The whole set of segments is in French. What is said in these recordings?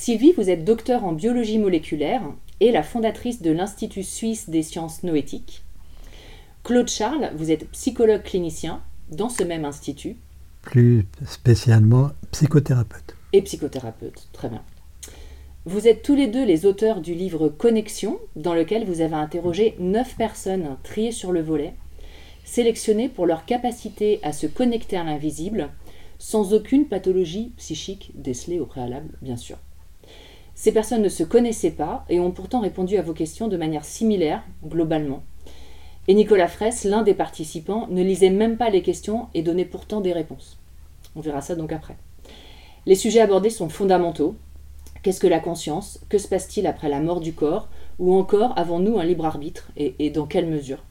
Sylvie, vous êtes docteur en biologie moléculaire et la fondatrice de l'Institut suisse des sciences noétiques. Claude Charles, vous êtes psychologue clinicien dans ce même institut. Plus spécialement psychothérapeute. Et psychothérapeute, très bien. Vous êtes tous les deux les auteurs du livre Connexion, dans lequel vous avez interrogé neuf personnes triées sur le volet, sélectionnées pour leur capacité à se connecter à l'invisible, sans aucune pathologie psychique décelée au préalable, bien sûr. Ces personnes ne se connaissaient pas et ont pourtant répondu à vos questions de manière similaire, globalement. Et Nicolas Fraisse, l'un des participants, ne lisait même pas les questions et donnait pourtant des réponses. On verra ça donc après. Les sujets abordés sont fondamentaux. Qu'est-ce que la conscience? Que se passe-t-il après la mort du corps? Ou encore, avons-nous un libre arbitre? Et, et dans quelle mesure?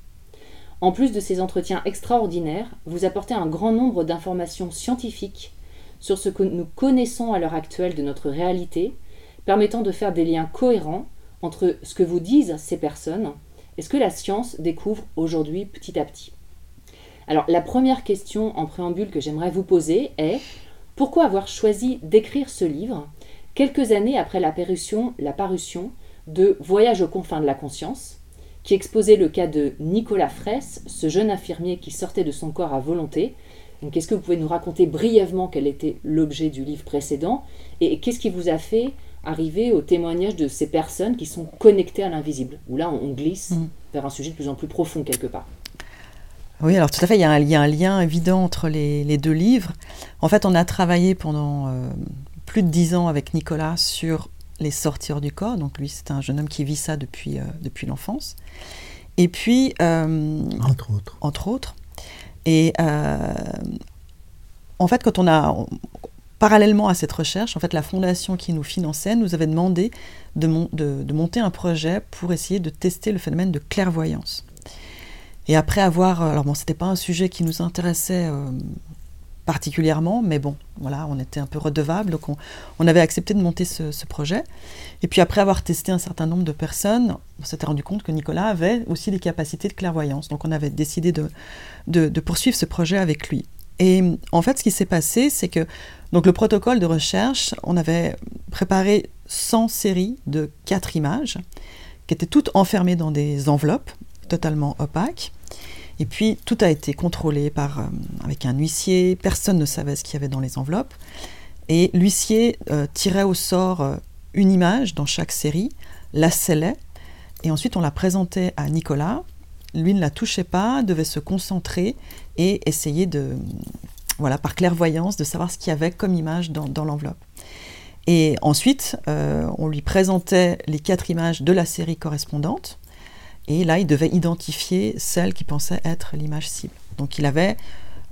En plus de ces entretiens extraordinaires, vous apportez un grand nombre d'informations scientifiques sur ce que nous connaissons à l'heure actuelle de notre réalité, permettant de faire des liens cohérents entre ce que vous disent ces personnes et ce que la science découvre aujourd'hui petit à petit. Alors la première question en préambule que j'aimerais vous poser est pourquoi avoir choisi d'écrire ce livre quelques années après la parution, la parution de Voyage aux confins de la conscience, qui exposait le cas de Nicolas Fraisse, ce jeune infirmier qui sortait de son corps à volonté. Est-ce que vous pouvez nous raconter brièvement quel était l'objet du livre précédent et qu'est-ce qui vous a fait arriver au témoignage de ces personnes qui sont connectées à l'invisible, où là on glisse Mm. vers un sujet de plus en plus profond quelque part. Oui, alors tout à fait, il y a un, y a un lien évident entre les, les deux livres. En fait, on a travaillé pendant euh, plus de dix ans avec Nicolas sur les sorties hors du corps. Donc lui, c'est un jeune homme qui vit ça depuis, euh, depuis l'enfance. Et puis, euh, Entre autres. entre autres. Et euh, en fait, quand on a, on- parallèlement à cette recherche, en fait, la fondation qui nous finançait nous avait demandé de, mon- de- de monter un projet pour essayer de tester le phénomène de clairvoyance. Et après avoir, alors bon, c'était pas un sujet qui nous intéressait euh, particulièrement, mais bon, voilà, on était un peu redevable, donc on, avait accepté de monter ce, projet. Et puis après avoir testé un certain nombre de personnes, on s'était rendu compte que Nicolas avait aussi des capacités de clairvoyance. Donc on avait décidé de, de, de poursuivre ce projet avec lui. Et en fait, ce qui s'est passé, c'est que donc le protocole de recherche, on avait préparé 100 séries de 4 images qui étaient toutes enfermées dans des enveloppes totalement opaques. Et puis tout a été contrôlé par, euh, avec un huissier, personne ne savait ce qu'il y avait dans les enveloppes. Et l'huissier euh, tirait au sort euh, une image dans chaque série, la scellait, et ensuite on la présentait à Nicolas. Lui ne la touchait pas, devait se concentrer et essayer de, voilà, par clairvoyance, de savoir ce qu'il y avait comme image dans, l'enveloppe. Et ensuite, euh, on lui présentait les quatre images de la série correspondante. Et là, il devait identifier celle qui pensait être l'image cible. Donc il avait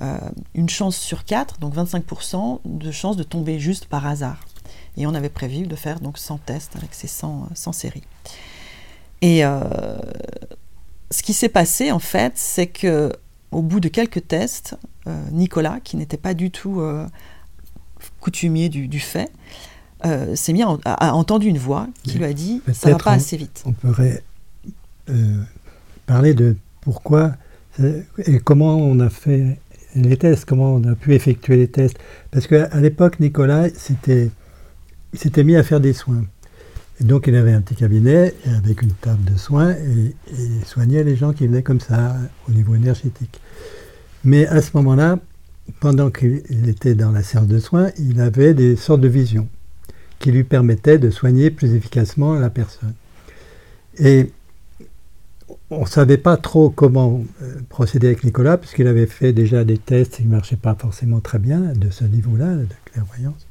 euh, une chance sur quatre, donc 25% de chance de tomber juste par hasard. Et on avait prévu de faire donc 100 tests avec ces 100, 100 séries. Et euh, ce qui s'est passé, en fait, c'est que au bout de quelques tests, euh, Nicolas, qui n'était pas du tout euh, coutumier du, du fait, euh, s'est mis à, a entendu une voix qui lui a dit ça va pas assez vite. On pourrait parler de pourquoi et comment on a fait les tests, comment on a pu effectuer les tests. Parce qu'à l'époque, Nicolas s'était mis à faire des soins. Donc il avait un petit cabinet avec une table de soins et, il soignait les gens qui venaient comme ça au niveau énergétique. Mais à ce moment-là, pendant qu'il était dans la séance de soins, il avait des sortes de visions qui lui permettaient de soigner plus efficacement la personne. Et on ne savait pas trop comment euh, procéder avec Nicolas, puisqu'il avait fait déjà des tests qui ne marchaient pas forcément très bien de ce niveau-là, de clairvoyance.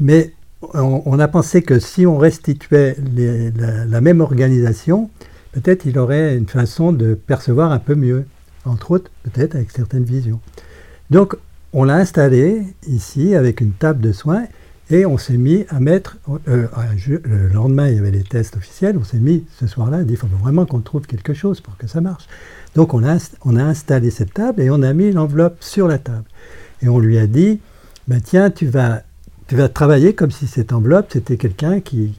Mais on, a pensé que si on restituait la, même organisation, peut-être il aurait une façon de percevoir un peu mieux, entre autres peut-être avec certaines visions. Donc on l'a installé ici avec une table de soins et on s'est mis à mettre, euh, le lendemain il y avait les tests officiels, on s'est mis ce soir-là, il faut vraiment qu'on trouve quelque chose pour que ça marche. Donc on a, on a installé cette table et on a mis l'enveloppe sur la table. Et on lui a dit, ben tiens, tu vas tu vas travailler comme si cette enveloppe, c'était quelqu'un qui,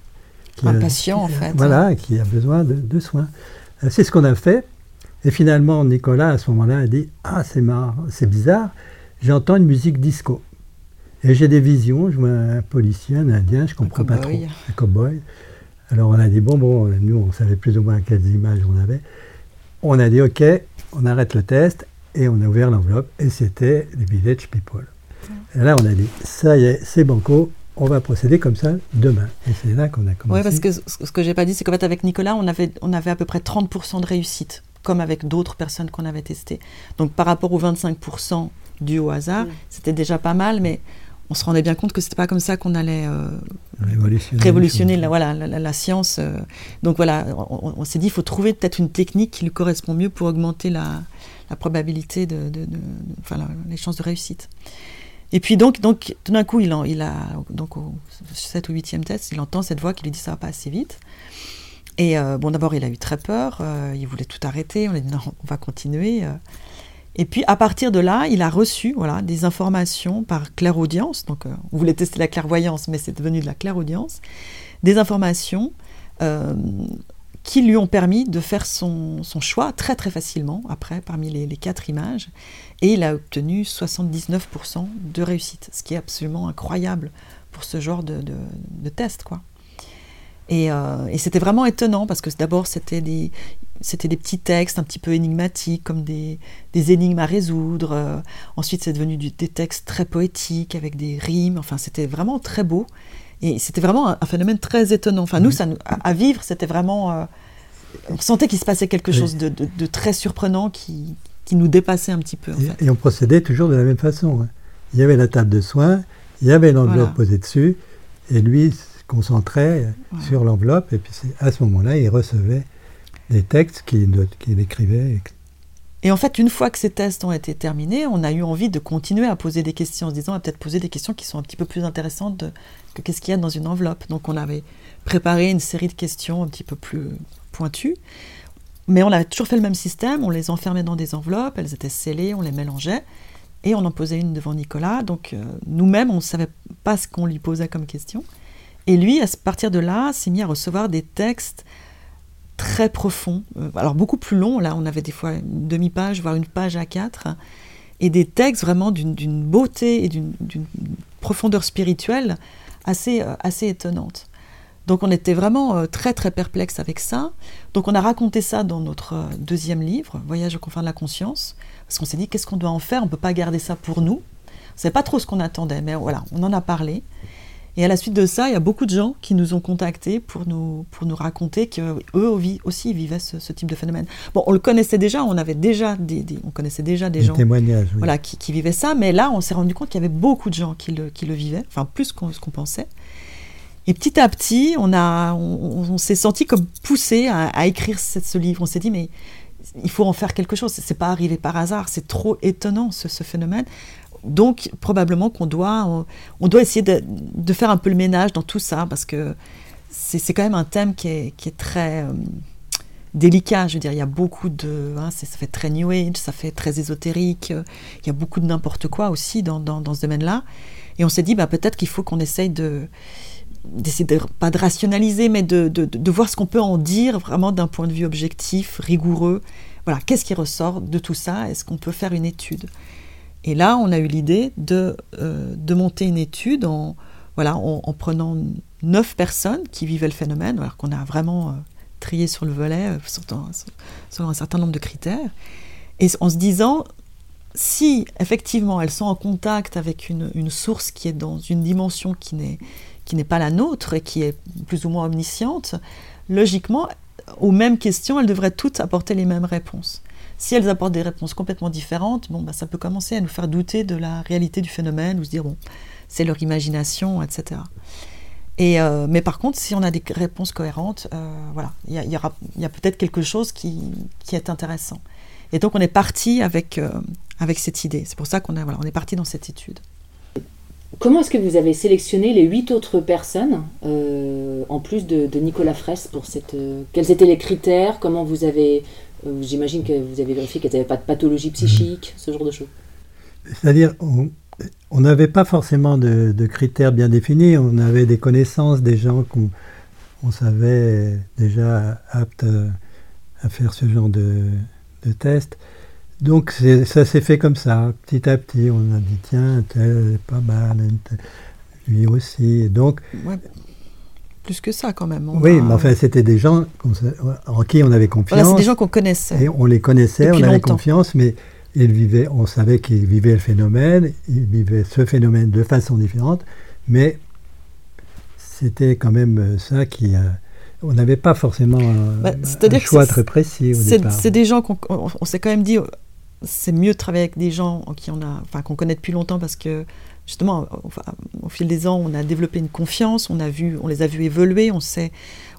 qui... Un patient, en fait. Voilà, qui a besoin de, soins. Euh, c'est ce qu'on a fait. Et finalement, Nicolas, à ce moment-là, a dit Ah, c'est marrant, c'est bizarre, j'entends une musique disco. Et j'ai des visions, je vois un policier, un indien, je comprends pas trop. Un cowboy. Alors on a dit Bon, bon, nous, on savait plus ou moins quelles images on avait. On a dit Ok, on arrête le test, et on a ouvert l'enveloppe, et c'était les Village People. Et là, on a dit, ça y est, c'est banco, on va procéder comme ça demain. Et c'est là qu'on a commencé. Oui, parce que ce que j'ai pas dit, c'est qu'en fait, avec Nicolas, on avait, on avait à peu près 30% de réussite, comme avec d'autres personnes qu'on avait testées. Donc par rapport aux 25% dû au hasard, c'était déjà pas mal, mais on se rendait bien compte que c'était pas comme ça qu'on allait euh, révolutionner, la, voilà, la, science. Euh. donc voilà, on, s'est dit, il faut trouver peut-être une technique qui lui correspond mieux pour augmenter la, probabilité de, de, de enfin, les chances de réussite. Et puis donc, donc tout d'un coup, il, il a, donc au 7 ou 8e test, il entend cette voix qui lui dit ça va pas assez vite. Et euh, bon, d'abord, il a eu très peur, euh, il voulait tout arrêter, on a dit non, on va continuer. Euh. Et puis à partir de là, il a reçu voilà, des informations par clairaudience, donc on voulait tester la clairvoyance, mais c'est devenu de la clairaudience, des informations qui lui ont permis de faire son, choix très très facilement après parmi les quatre images et il a obtenu 79% de réussite, ce qui est absolument incroyable pour ce genre de, de, test quoi. Et, euh, et c'était vraiment étonnant parce que d'abord c'était des, c'était des petits textes un petit peu énigmatiques, comme des, des énigmes à résoudre. Euh, ensuite, c'est devenu des textes très poétiques avec des rimes. Enfin, c'était vraiment très beau. Et c'était vraiment un, phénomène très étonnant. Enfin, nous, ça, à, vivre, c'était vraiment. Euh, on sentait qu'il se passait quelque chose de, de, très surprenant qui, qui, nous dépassait un petit peu. et, on procédait toujours de la même façon. Hein. Il y avait la table de soins, il y avait l'enveloppe posée dessus, et lui se concentrait sur l'enveloppe, et puis à ce moment-là, il recevait des textes qu'il écrivait. Et en fait, une fois que ces tests ont été terminés, on a eu envie de continuer à poser des questions, en se disant, on va peut-être poser des questions qui sont un petit peu plus intéressantes que qu'est-ce qu'il y a dans une enveloppe. Donc on avait préparé une série de questions un petit peu plus pointues. Mais on avait toujours fait le même système, on les enfermait dans des enveloppes, elles étaient scellées, on les mélangeait, et on en posait une devant Nicolas. Donc euh, nous-mêmes, on ne savait pas ce qu'on lui posait comme question. Et lui, à partir de là, s'est mis à recevoir des textes très profonds, euh, alors beaucoup plus longs, là on avait des fois une demi-page, voire une page à quatre, et des textes vraiment d'une beauté et d'une profondeur spirituelle assez, euh, assez étonnante. Donc on était vraiment euh, très très perplexe avec ça. Donc on a raconté ça dans notre euh, deuxième livre, Voyage au confins de la conscience, parce qu'on s'est dit qu'est-ce qu'on doit en faire, on ne peut pas garder ça pour nous. On ne savait pas trop ce qu'on attendait, mais voilà, on en a parlé. Et à la suite de ça, il y a beaucoup de gens qui nous ont contactés pour nous, pour nous raconter qu'eux aussi vivaient ce, type de phénomène. Bon, on le connaissait déjà, on avait déjà des, on connaissait déjà des, gens témoignages, voilà, qui, vivaient ça, mais là, on s'est rendu compte qu'il y avait beaucoup de gens qui le, qui le vivaient, enfin plus qu'on ce qu'on pensait. Et petit à petit, on, on, s'est senti comme poussé à, écrire ce, livre. On s'est dit, mais il faut en faire quelque chose. C'est pas arrivé par hasard. C'est trop étonnant ce, phénomène. Donc probablement qu'on doit, on, doit essayer de, faire un peu le ménage dans tout ça parce que c'est quand même un thème qui est, qui est très euh, délicat. Je veux dire, il y a beaucoup de, hein, ça fait très new age, ça fait très ésotérique. Il y a beaucoup de n'importe quoi aussi dans, dans, dans ce domaine-là. Et on s'est dit, bah, peut-être qu'il faut qu'on essaye de, d'essayer pas de rationaliser, mais de, de, de voir ce qu'on peut en dire vraiment d'un point de vue objectif, rigoureux. Voilà, qu'est-ce qui ressort de tout ça? Est-ce qu'on peut faire une étude? Et là, on a eu l'idée de, euh, de monter une étude en, voilà, en, prenant neuf personnes qui vivaient le phénomène, alors qu'on a vraiment euh, trié sur le volet euh, selon un certain nombre de critères, et en se disant, si effectivement elles sont en contact avec une, une source qui est dans une dimension qui n'est qui n'est pas la nôtre et qui est plus ou moins omnisciente, logiquement, aux mêmes questions, elles devraient toutes apporter les mêmes réponses. Si elles apportent des réponses complètement différentes, bon, bah, ça peut commencer à nous faire douter de la réalité du phénomène, ou se dire, bon, c'est leur imagination, etc. Et, euh, mais par contre, si on a des réponses cohérentes, euh, voilà, il y, y, y, a peut-être quelque chose qui, qui, est intéressant. Et donc on est parti avec, euh, avec cette idée. C'est pour ça qu'on voilà, est parti dans cette étude. Comment est-ce que vous avez sélectionné les huit autres personnes, euh, en plus de, Nicolas Fraisse, pour cette... Euh, quels étaient les critères? Comment vous avez... Euh, j'imagine que vous avez vérifié qu'elles n'avaient pas de pathologie psychique, ce genre de choses. C'est-à-dire, on n'avait pas forcément de, critères bien définis, on avait des connaissances des gens qu'on on savait déjà aptes à, faire ce genre de, de test. Donc ça s'est fait comme ça, petit à petit. On a dit tiens, tel est pas mal, lui aussi. donc plus que ça quand même. oui, mais enfin c'était des gens en qui on avait confiance. Voilà, c'est des gens qu'on connaissait. Et on les connaissait, on avait confiance, mais ils vivaient, on savait qu'ils vivaient le phénomène, ils vivaient ce phénomène de façon différente, mais c'était quand même ça qui on n'avait pas forcément un, bah, un choix très précis au départ. C'est des gens qu'on on s'est quand même dit, c'est mieux de travailler avec des gens qui on a, enfin, qu'on connaît depuis longtemps parce que justement, au, fil des ans, on a développé une confiance, on, a vu, on les a vus évoluer, on, sait,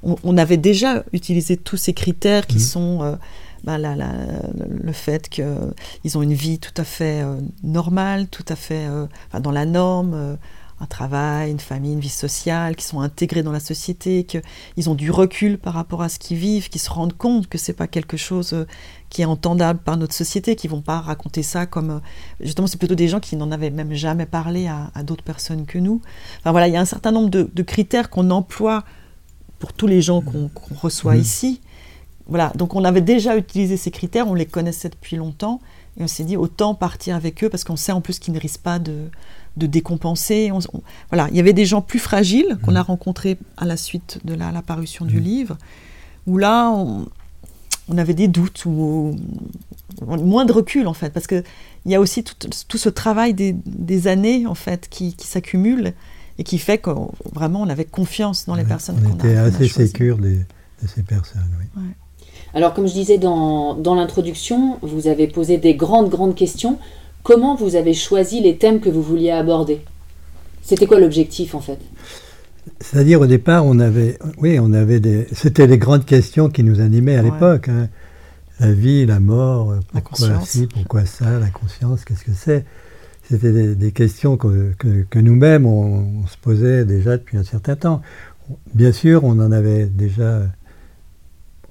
on, avait déjà utilisé tous ces critères qui mmh. sont euh, bah, le fait qu'ils ont une vie tout à fait euh, normale, tout à fait euh, dans la norme un travail, une famille, une vie sociale, qui sont intégrés dans la société, qu'ils ont du recul par rapport à ce qu'ils vivent, qu'ils se rendent compte que c'est pas quelque chose qui est entendable par notre société, qui vont pas raconter ça comme euh, justement c'est plutôt des gens qui n'en avaient même jamais parlé à, d'autres personnes que nous. Enfin voilà, il y a un certain nombre de, critères qu'on emploie pour tous les gens qu'on reçoit mmh. ici. Voilà, donc on avait déjà utilisé ces critères, on les connaissait depuis longtemps, et on s'est dit autant partir avec eux parce qu'on sait en plus qu'ils ne risquent pas de, de décompenser. voilà, il y avait des gens plus fragiles qu'on a mmh. rencontrés à la suite de la, parution du mmh. livre, où là, on, avait des doutes ou moins de recul en fait, parce que il y a aussi tout, ce travail des, années en fait qui, s'accumule et qui fait que vraiment on avait confiance dans les personnes qu'on a On était assez sécure de, ces personnes, oui. Alors, comme je disais dans, dans l'introduction, vous avez posé des grandes, grandes questions. Comment vous avez choisi les thèmes que vous vouliez aborder? C'était quoi l'objectif en fait? C'est-à-dire au départ, on avait, oui, on avait des, c'était les grandes questions qui nous animaient à l'époque. Hein. La vie, la mort, pourquoi ci, pourquoi ça, la conscience, qu'est-ce que c'est? C'était des, questions que, que, nous-mêmes on, se posait déjà depuis un certain temps. Bien sûr, on en avait déjà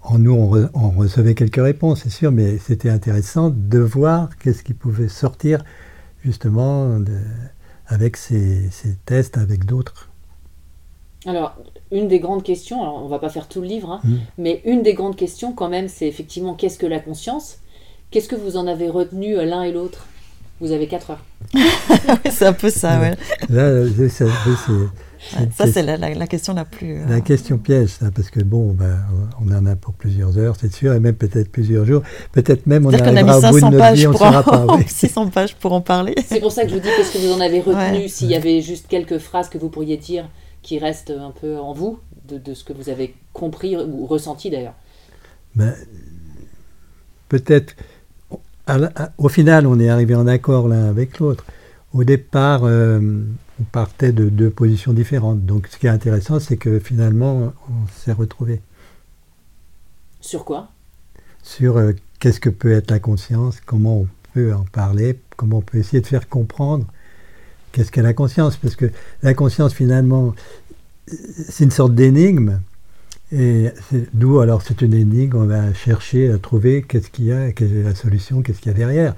en nous, on, recevait quelques réponses, c'est sûr, mais c'était intéressant de voir qu'est-ce qui pouvait sortir justement avec ces, tests, avec d'autres. Alors, une des grandes questions, alors on va pas faire tout le livre, hein, mmh. mais une des grandes questions quand même, c'est effectivement qu'est-ce que la conscience? Qu'est-ce que vous en avez retenu euh, l'un et l'autre? Vous avez quatre heures. c'est un peu ça, ouais. Là, c'est ça, c'est la, question la plus. La euh, question piège, ça, parce que bon, ben, on en a pour plusieurs heures, c'est sûr, et même peut-être plusieurs jours. Peut-être même on arrivera au bout de notre vie, on ne saura pas. 600 pages pour en parler. C'est pour ça que je vous dis, qu'est-ce que vous en avez retenu S'il y avait juste quelques phrases que vous pourriez dire qui restent un peu en vous, de, ce que vous avez compris ou ressenti d'ailleurs ben, Peut-être. Au final, on est arrivé en accord l'un avec l'autre. Au départ, euh, on partait de deux positions différentes. Donc ce qui est intéressant, c'est que finalement, on s'est retrouvés. Sur quoi? Sur euh, qu'est-ce que peut être la conscience, comment on peut en parler, comment on peut essayer de faire comprendre qu'est-ce qu'est la conscience? Parce que la conscience, finalement, c'est une sorte d'énigme. Et d'où alors c'est une énigme, on va chercher à trouver qu'est-ce qu'il y a, quelle est la solution, qu'est-ce qu'il y a derrière.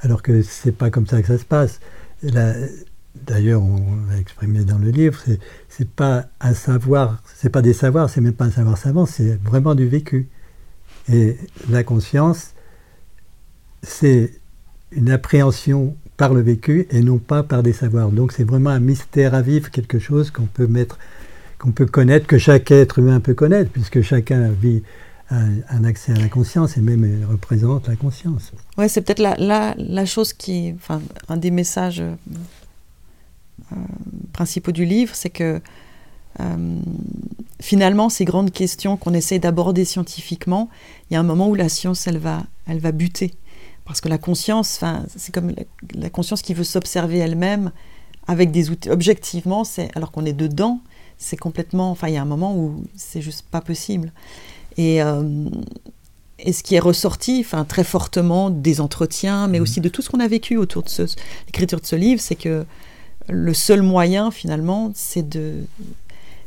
Alors que c'est pas comme ça que ça se passe. D'ailleurs on l'a exprimé dans le livre, c'est pas un savoir, c'est pas des savoirs, c'est même pas un savoir savant, c'est vraiment du vécu. Et la conscience, c'est une appréhension par le vécu et non pas par des savoirs. Donc c'est vraiment un mystère à vivre, quelque chose qu'on peut mettre, qu'on peut connaître, que chaque être humain peut connaître, puisque chacun vit un, accès à la conscience et même représente la conscience. Ouais, c'est peut-être la, la, chose qui, enfin, un des messages euh, principaux du livre, c'est que euh, finalement, ces grandes questions qu'on essaie d'aborder scientifiquement, il y a un moment où la science, elle va, elle va buter. Parce que la conscience, c'est comme la, la, conscience qui veut s'observer elle-même avec des outils. Objectivement, c'est alors qu'on est dedans, c'est complètement. Enfin, il y a un moment où c'est juste pas possible. Et, euh, et ce qui est ressorti, enfin, très fortement des entretiens, mais mmh. aussi de tout ce qu'on a vécu autour de l'écriture de ce livre, c'est que le seul moyen, finalement, c'est de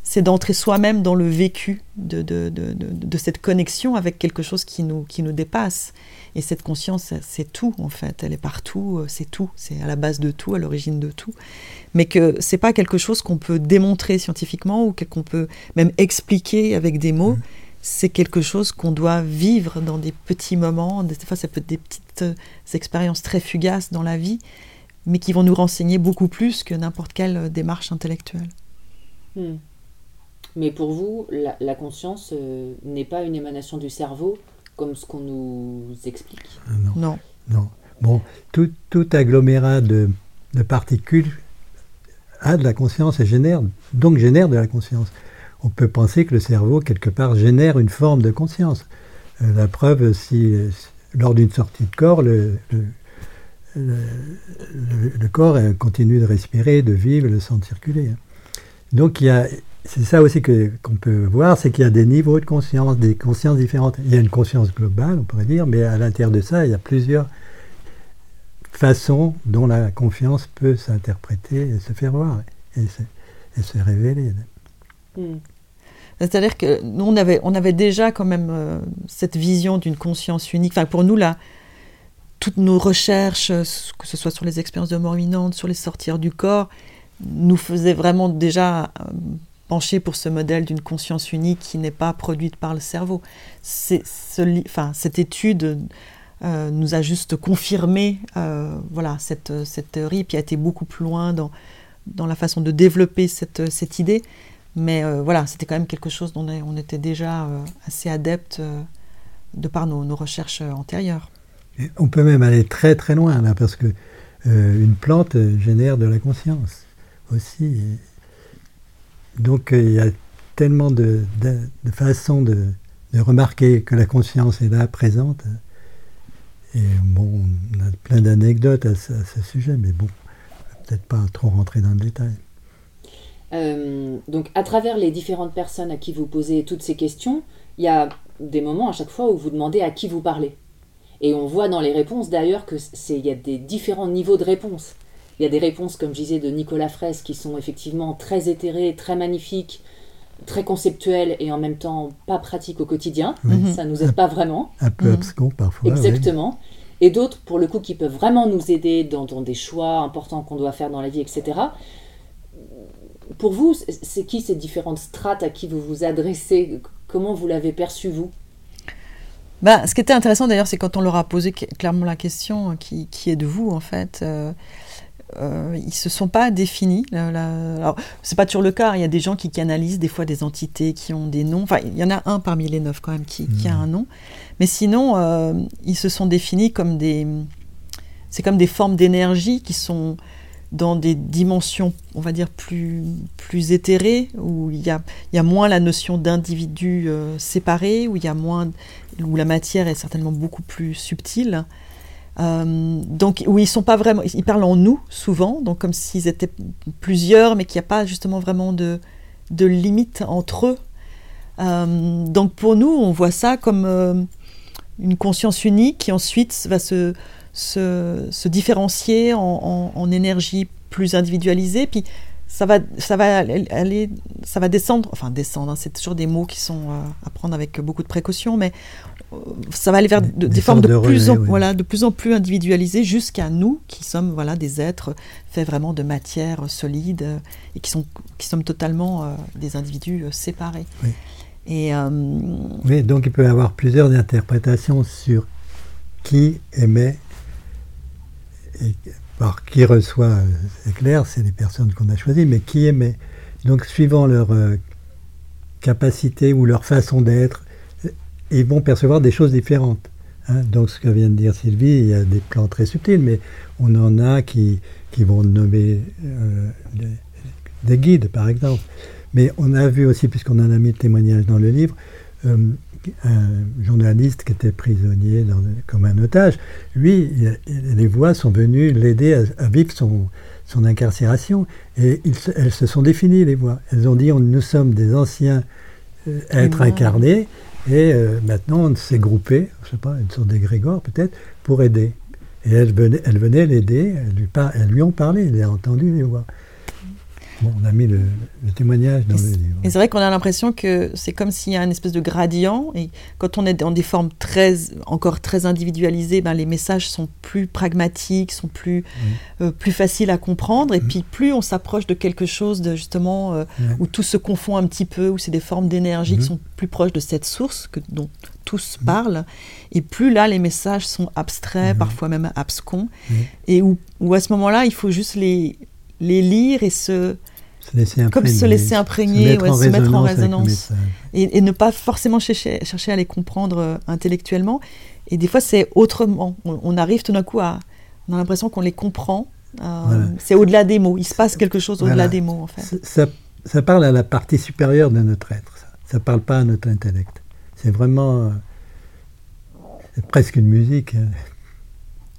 c'est d'entrer soi-même dans le vécu de, de, de, de, cette connexion avec quelque chose qui nous, qui nous dépasse. Et cette conscience, c'est tout en fait, elle est partout, euh, c'est tout, c'est à la base de tout, à l'origine de tout. Mais que c'est pas quelque chose qu'on peut démontrer scientifiquement ou qu'on peut même expliquer avec des mots. Mmh. C'est quelque chose qu'on doit vivre dans des petits moments. Des fois, ça peut être des petites euh, expériences très fugaces dans la vie, mais qui vont nous renseigner beaucoup plus que n'importe quelle euh, démarche intellectuelle. Mmh. Mais pour vous, la, la conscience euh, n'est pas une émanation du cerveau comme ce qu'on nous explique non. non. non. Bon, tout, tout agglomérat de, de, particules a de la conscience et génère, donc génère de la conscience. On peut penser que le cerveau, quelque part, génère une forme de conscience. Euh, la preuve, si, lors d'une sortie de corps, le, le, le, le corps continue de respirer, de vivre, de sang circuler. Donc il y a, c'est ça aussi que, qu'on peut voir, c'est qu'il y a des niveaux de conscience, des consciences différentes. Il y a une conscience globale, on pourrait dire, mais à l'intérieur de ça, il y a plusieurs façons dont la confiance peut s'interpréter et se faire voir et se, révéler. Mm. C'est-à-dire que nous, on avait, on avait déjà quand même euh, cette vision d'une conscience unique. Enfin, pour nous, là, toutes nos recherches, que ce soit sur les expériences de mort imminente, sur les sortir du corps, nous faisaient vraiment déjà euh, pencher pour ce modèle d'une conscience unique qui n'est pas produite par le cerveau. Ce, enfin, cette étude euh, nous a juste confirmé euh, voilà, cette, cette, théorie, puis a été beaucoup plus loin dans, dans la façon de développer cette, cette idée. Mais euh, voilà, c'était quand même quelque chose dont on était déjà assez adepte de par nos, recherches antérieures. On peut même aller très très loin parce que une plante génère de la conscience aussi. Donc il y a tellement de, façons de, remarquer que la conscience est là, présente. Et bon, on a plein d'anecdotes à, à, ce sujet, mais bon, peut-être pas trop rentrer dans le détail. Euh, donc à travers les différentes personnes à qui vous posez toutes ces questions, il y a des moments à chaque fois où vous demandez à qui vous parlez. Et on voit dans les réponses d'ailleurs qu'il y a des différents niveaux de réponses. Il y a des réponses, comme je disais, de Nicolas Fraisse qui sont effectivement très éthérées, très magnifiques, très conceptuelles et en même temps pas pratiques au quotidien. Oui. Ça nous aide un, pas vraiment. Un peu abscons parfois. Exactement. Oui. Et d'autres, pour le coup, qui peuvent vraiment nous aider dans, dans des choix importants qu'on doit faire dans la vie, etc. Pour vous, c'est qui ces différentes strates à qui vous vous adressez? Comment vous l'avez perçu, vous? Bah, ce qui était intéressant d'ailleurs, c'est quand on leur a posé clairement la question qui, qui est de vous en fait. Euh, euh, ils se sont pas définis. Là, là. Alors, c'est pas toujours le cas. Il y a des gens qui canalisent des fois des entités qui ont des noms. Enfin, il y en a un parmi les neuf quand même qui, mmh. qui a un nom. Mais sinon, euh, ils se sont définis comme des. C'est comme des formes d'énergie qui sont dans des dimensions, on va dire, plus, plus éthérées, où il y a, il y a moins la notion d'individu euh, séparé, où il y a moins, où la matière est certainement beaucoup plus subtile. Euh, donc, où ils sont pas vraiment, ils parlent en nous souvent, donc comme s'ils étaient plusieurs, mais qu'il n'y a pas justement vraiment de, de limite entre eux. Euh, donc pour nous, on voit ça comme euh, une conscience unique qui ensuite va se, se, différencier en, en, énergie plus individualisée. Puis ça va, ça va aller, ça va descendre, enfin descendre, hein, c'est toujours des mots qui sont à prendre avec beaucoup de précaution, mais ça va aller vers de- des, formes de, plus, en, oui. voilà, de plus en plus individualisées jusqu'à nous qui sommes voilà, des êtres faits vraiment de matière solide et qui, sont, qui sommes totalement euh, des individus euh, séparés. Oui. Et euh, Oui, donc il peut y avoir plusieurs interprétations sur qui émet et par qui reçoit, c'est clair, c'est les personnes qu'on a choisies, mais qui émet. Donc suivant leur euh, capacité ou leur façon d'être, ils vont percevoir des choses différentes. hein. Donc ce que vient de dire Sylvie, il y a des plans très subtils, mais on en a qui, qui vont nommer euh, des, des guides, par exemple. Mais on a vu aussi, puisqu'on en a mis le témoignage dans le livre, euh, un journaliste qui était prisonnier dans- comme un otage, lui, il- il- les voix sont venues l'aider à, à vivre son, son incarcération. Et ils elles se sont définies, les voix. Elles ont dit, on- nous sommes des anciens euh, êtres incarnés, et euh, maintenant on s'est groupé, je sais pas, une sorte d'égrégore peut-être, pour aider. Et elles venaient l'aider, elles lui, elles lui ont parlé, elle a entendu les voix. Bon, on a mis le, le témoignage dans Et le livre. Et c'est vrai qu'on a l'impression que c'est comme s'il y a une espèce de gradient. Et quand on est dans des formes très, encore très individualisées, ben, les messages sont plus pragmatiques, sont plus, euh, plus faciles à comprendre. Et puis plus on s'approche de quelque chose de justement euh, où tout se confond un petit peu, où c'est des formes d'énergie qui Mhm. sont plus proches de cette source que, dont tous parlent. Et plus là, les messages sont abstraits, parfois même abscons. Et où, où à ce moment-là, il faut juste les, les lire et se Se laisser Comme se imprégner, laisser imprégner, mettre ouais, en se mettre en résonance et, et ne pas forcément chercher, chercher à les comprendre euh, intellectuellement. Et des fois, c'est autrement. On, on arrive tout d'un coup à. On a l'impression qu'on les comprend. euh, Voilà. C'est au-delà des mots. Il se passe quelque chose au-delà Voilà. des mots, en fait. Ça, ça- ça parle à la partie supérieure de notre être. Ça ne parle pas à notre intellect. C'est vraiment euh, c'est presque une musique.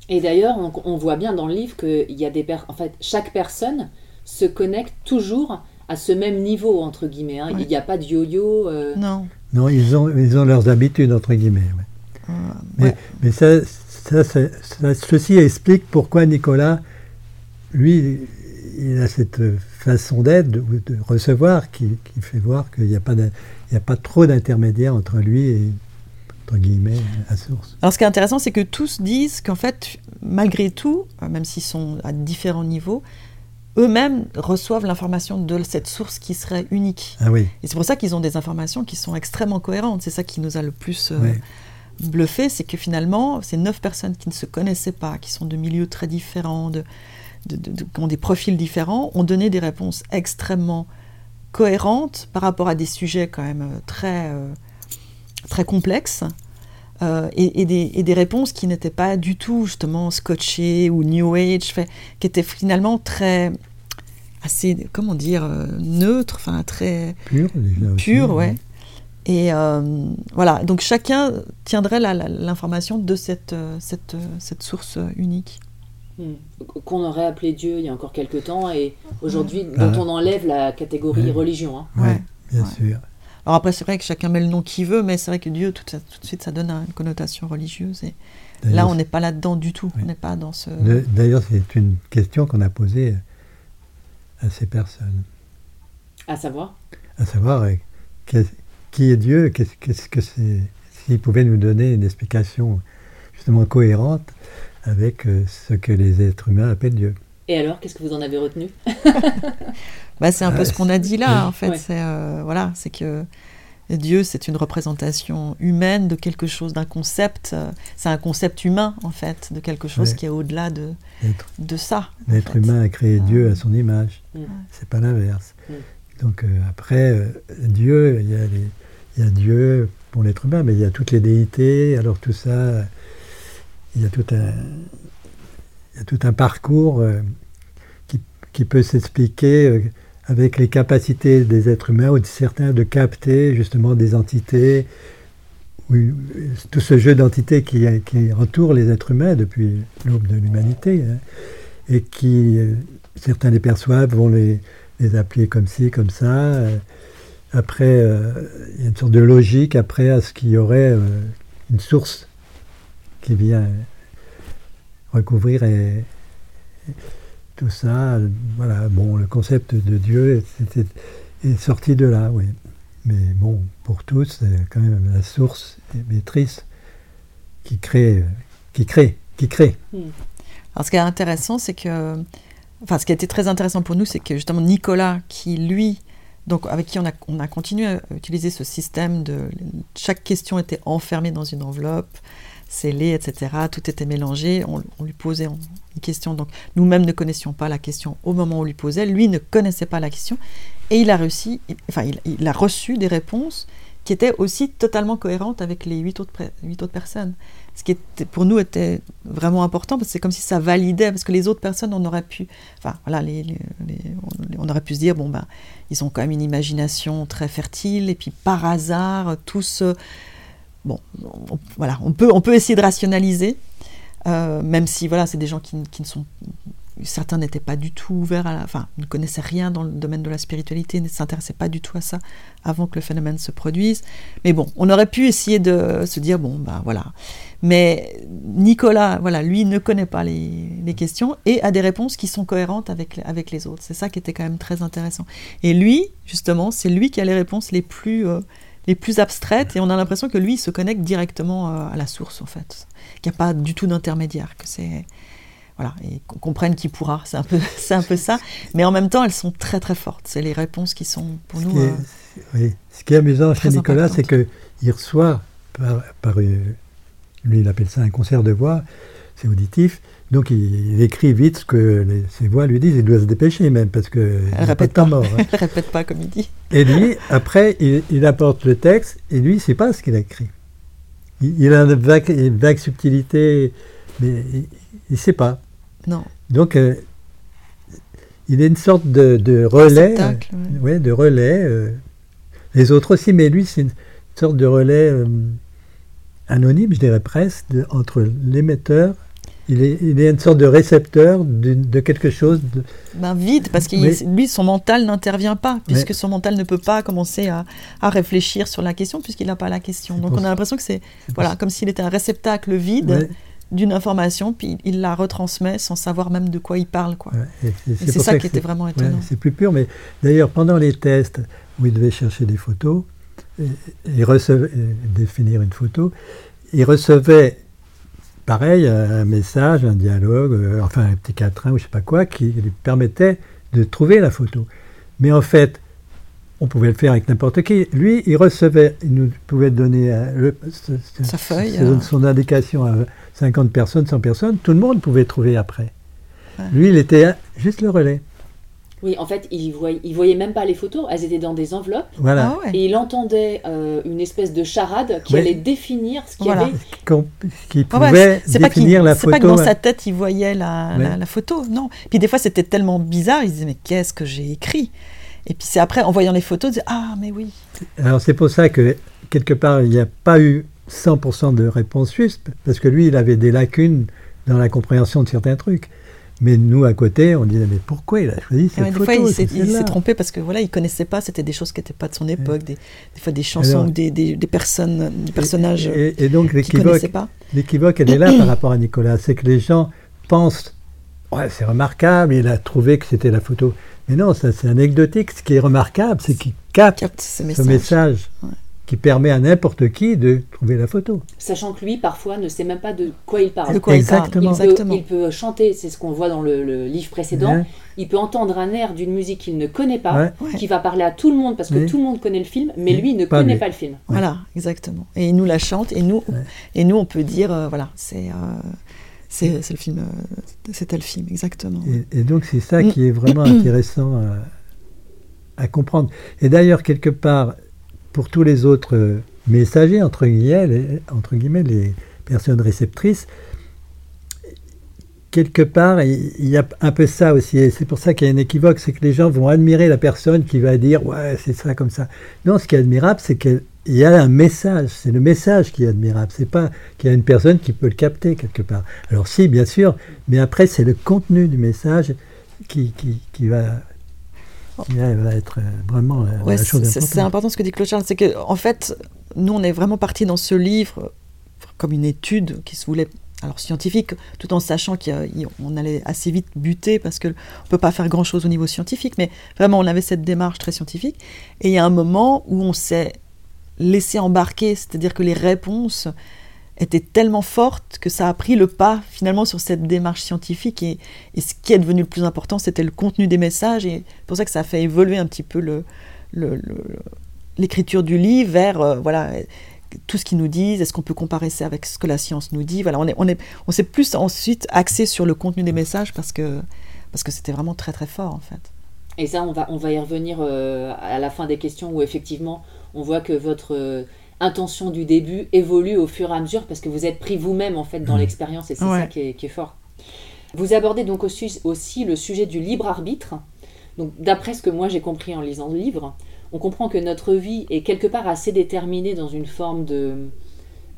Et d'ailleurs, on, on voit bien dans le livre qu'il y a des per- en fait, chaque personne se connecte toujours à ce même niveau entre guillemets. hein. Ouais. Il n'y a pas de yo-yo. euh, Non. Non, ils ont, ils ont leurs habitudes, entre guillemets. ouais. Euh, Mais, ouais. mais ça, ça, ça- ça- ceci explique pourquoi Nicolas, lui, il a cette façon d'être, de, de recevoir, qui, qui fait voir qu'il n'y a, pas d'in- il y a pas trop d'intermédiaire entre lui et, entre guillemets, la source. Alors, ce qui est intéressant, c'est que tous disent qu'en fait, malgré tout, même s'ils sont à différents niveaux, eux-mêmes reçoivent l'information de cette source qui serait unique. Ah oui, Et c'est pour ça qu'ils ont des informations qui sont extrêmement cohérentes. C'est ça qui nous a le plus euh, bluffé, c'est que finalement, ces neuf personnes qui ne se connaissaient pas, qui sont de milieux très différents, de, de- de- de- qui ont des profils différents, ont donné des réponses extrêmement cohérentes par rapport à des sujets quand même euh, très, euh, très complexes. euh, et, et des, et des réponses qui n'étaient pas du tout justement scotchées ou new age, fait, qui étaient finalement très assez, comment dire, euh, neutres, enfin très pur déjà aussi, pur, hein. ouais. Et euh, voilà, donc chacun tiendrait l'information de cette, cette, cette source unique. hmm, qu'on aurait appelé Dieu il y a encore quelques temps et aujourd'hui Ah. dont on enlève la catégorie Ouais. religion. hein. Ouais, bien Ouais. sûr. Alors après, c'est vrai que chacun met le nom qu'il veut, mais c'est vrai que Dieu, tout, ça- tout de suite, ça donne une connotation religieuse. Et là, on n'est pas là-dedans du tout. Oui. On n'est pas dans ce... D'ailleurs, c'est une question qu'on a posée à ces personnes, À savoir? à savoir euh, qui est Dieu, qu'est-ce que c'est, s'il pouvait nous donner une explication justement cohérente avec euh, ce que les êtres humains appellent Dieu. Et alors, qu'est-ce que vous en avez retenu? Bah, c'est un peu ce qu'on a dit là, en fait. Ouais. C'est euh, voilà, c'est que Dieu, c'est une représentation humaine de quelque chose, d'un concept. c'est un concept humain, en fait, de quelque chose Ouais. qui est au-delà de, de ça. en l'être fait. humain a créé Dieu à son image, Mm. c'est pas l'inverse. Mm. Donc euh, après, euh, Dieu, il y, y a Dieu pour l'être humain, mais il y a toutes les déités, alors tout ça, il y a tout un, il y a tout un parcours euh, qui, qui peut s'expliquer euh, avec les capacités des êtres humains ou de certains de capter justement des entités, ou, euh, tout ce jeu d'entités qui, qui entoure les êtres humains depuis l'aube de l'humanité, hein, et qui, euh, certains les perçoivent, vont les, les appeler comme ci, comme ça. euh, après, euh, il y a une sorte de logique après à ce qu'il y aurait euh, une source qui vient recouvrir et, tout ça, voilà, bon, le concept de Dieu est, sorti de là, oui. Mais bon, pour tous, c'est quand même la source maîtrise qui crée, qui crée, qui crée. Hmm. Alors ce qui est intéressant, c'est que, enfin ce qui a été très intéressant pour nous, c'est que justement Nicolas, qui lui, donc avec qui on a, on a continué à utiliser ce système de chaque question était enfermée dans une enveloppe, scellée, etc. Tout était mélangé. On, lui posait une question. Donc nous-mêmes ne connaissions pas la question au moment où on lui posait. Lui ne connaissait pas la question et il a réussi. Enfin, il, a reçu des réponses qui étaient aussi totalement cohérentes avec les huit autres, autres personnes. Ce qui était, pour nous était vraiment important parce que c'est comme si ça validait parce que les autres personnes on aurait pu, enfin voilà, les, on aurait pu se dire bon ben ils ont quand même une imagination très fertile et puis par hasard tous bon, on, voilà, on peut, essayer de rationaliser, euh, même si voilà, c'est des gens qui, qui, ne sont. Certains n'étaient pas du tout ouverts à la. Enfin, ne connaissaient rien dans le domaine de la spiritualité, ne s'intéressaient pas du tout à ça avant que le phénomène se produise. Mais bon, on aurait pu essayer de se dire, bon, bah voilà. Mais Nicolas, voilà, lui ne connaît pas les, les questions et a des réponses qui sont cohérentes avec, avec les autres. C'est ça qui était quand même très intéressant. Et lui, justement, c'est lui qui a les réponses les plus. Euh, les plus abstraites, et on a l'impression que lui, il se connecte directement euh, à la source, en fait. Qu'il n'y a pas du tout d'intermédiaire, que c'est... Voilà, et qu'on comprenne qui pourra, c'est un, peu, c'est un peu ça. Mais en même temps, elles sont très très fortes. C'est les réponses qui sont pour nous... Euh, oui. Ce qui est amusant chez Nicolas, c'est qu'il reçoit par, par lui, il appelle ça un concert de voix, c'est auditif, donc il, écrit vite ce que ses voix lui disent, il doit se dépêcher même, parce que elle répète pas, temps mort. Hein. répète pas comme il dit. Et lui, après, il, apporte le texte, et lui, il ne sait pas ce qu'il a écrit. Il, a une vague, subtilité, mais il ne sait pas. Non. Donc, euh, il est une sorte de, relais. ouais. de relais. Euh, les autres aussi, mais lui, c'est une sorte de relais euh, anonyme, je dirais presque, entre l'émetteur il est, il est, une sorte de récepteur de, quelque chose. De... Ben vide, parce que lui, son mental n'intervient pas, puisque son mental ne peut pas commencer à, à réfléchir sur la question, puisqu'il n'a pas la question. Donc on a l'impression que c'est voilà, comme s'il était un réceptacle vide d'une information, puis il la retransmet sans savoir même de quoi il parle. Quoi. et, c'est ça, qui était vraiment étonnant. c'est plus pur, mais d'ailleurs, pendant les tests où il devait chercher des photos, et, et, recevait, définir une photo, il recevait pareil, un message, un dialogue, euh, enfin un petit quatrain ou je sais pas quoi, qui lui permettait de trouver la photo. Mais en fait, on pouvait le faire avec n'importe qui. Lui, il recevait, il nous pouvait donner euh, sa feuille, son, son, indication à 50 personnes, 100 personnes, tout le monde pouvait trouver après. Lui, il était juste le relais. Oui, en fait, il voyait, il voyait même pas les photos, elles étaient dans des enveloppes. Voilà. Ah Et il entendait euh, une espèce de charade qui allait définir ce qu'il y avait. Qui pouvait définir la photo. C'est pas que dans sa tête, il voyait la, la, photo, non. Puis des fois, c'était tellement bizarre, il disait, mais qu'est-ce que j'ai écrit? Et puis c'est après, en voyant les photos, il disait, ah, mais oui. Alors c'est pour ça que, quelque part, il n'y a pas eu 100% de réponse juste, parce que lui, il avait des lacunes dans la compréhension de certains trucs. Mais nous, à côté, on disait, mais pourquoi il a choisi cette photo Des fois, il s'est trompé parce que voilà, il connaissait pas, c'était des choses qui n'étaient pas de son époque, des, fois des chansons ou des, des, personnes, des personnages et, et, donc, l'équivoque, l'équivoque, elle est là par rapport à Nicolas, c'est que les gens pensent, ouais, c'est remarquable, il a trouvé que c'était la photo. Mais non, ça c'est anecdotique. Ce qui est remarquable, c'est qu'il capte, ce message qui permet à n'importe qui de trouver la photo. Sachant que lui, parfois, ne sait même pas de quoi il parle. Exactement. Il, Peut, il, Peut, chanter, c'est ce qu'on voit dans le, livre précédent, il peut entendre un air d'une musique qu'il ne connaît pas, qui va parler à tout le monde parce que tout le monde connaît le film, mais lui ne connaît pas le film. Voilà, exactement. Et il nous la chante, et nous, et nous on peut dire, euh, voilà, c'est... Euh, c'est le film, euh, c'était le film, exactement. Et, donc c'est ça qui est vraiment intéressant à comprendre. Et d'ailleurs, quelque part, pour tous les autres euh, messagers, entre guillemets, les, entre guillemets, les personnes réceptrices, quelque part, il y a un peu ça aussi. Et c'est pour ça qu'il y a un équivoque, c'est que les gens vont admirer la personne qui va dire ouais, c'est ça comme ça. Non, ce qui est admirable, c'est qu'il y a un message. C'est le message qui est admirable. C'est pas qu'il y a une personne qui peut le capter quelque part. Alors si, bien sûr, mais après c'est le contenu du message qui, qui, qui va va être euh, vraiment la, chose C'est important ce que dit Claude Charles, c'est que en fait, nous on est vraiment parti dans ce livre comme une étude qui se voulait alors scientifique, tout en sachant qu'on allait assez vite buter parce qu'on ne peut pas faire grand-chose au niveau scientifique, mais vraiment on avait cette démarche très scientifique. Et il y a un moment où on s'est laissé embarquer, c'est-à-dire que les réponses étaient tellement fortes que ça a pris le pas finalement sur cette démarche scientifique. Et, ce qui est devenu le plus important, c'était le contenu des messages. Et c'est pour ça que ça a fait évoluer un petit peu l'écriture du livre vers euh, voilà tout ce qu'ils nous disent, est-ce qu'on peut comparer ça avec ce que la science nous dit? Voilà, on est, on est, on s'est plus ensuite axé sur le contenu des messages parce que parce que c'était vraiment très très fort en fait. Et ça, on va, on va y revenir euh, à la fin des questions où effectivement, on voit que votre euh, intention du début évolue au fur et à mesure parce que vous êtes pris vous-même en fait dans mmh. l'expérience et c'est ça qui est, fort. Vous abordez donc aussi, aussi le sujet du libre arbitre. Donc, d'après ce que moi j'ai compris en lisant le livre, on comprend que notre vie est quelque part assez déterminée dans une forme de,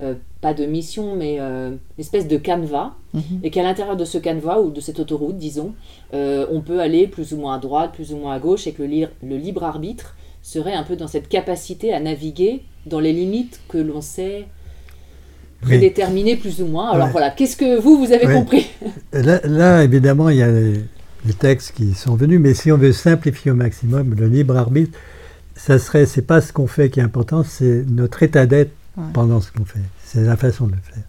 euh, pas de mission, mais euh, une espèce de canevas, mhm. et qu'à l'intérieur de ce canevas, ou de cette autoroute, disons, euh, on peut aller plus ou moins à droite, plus ou moins à gauche, et que le, le, libre arbitre serait un peu dans cette capacité à naviguer dans les limites que l'on sait prédéterminer plus ou moins. Alors voilà, qu'est-ce que vous, vous avez compris? Là, évidemment, il y a les, les textes qui sont venus, mais si on veut simplifier au maximum, le libre arbitre, ça serait, c'est pas ce qu'on fait qui est important, c'est notre état d'être pendant ce qu'on fait. C'est la façon de le faire.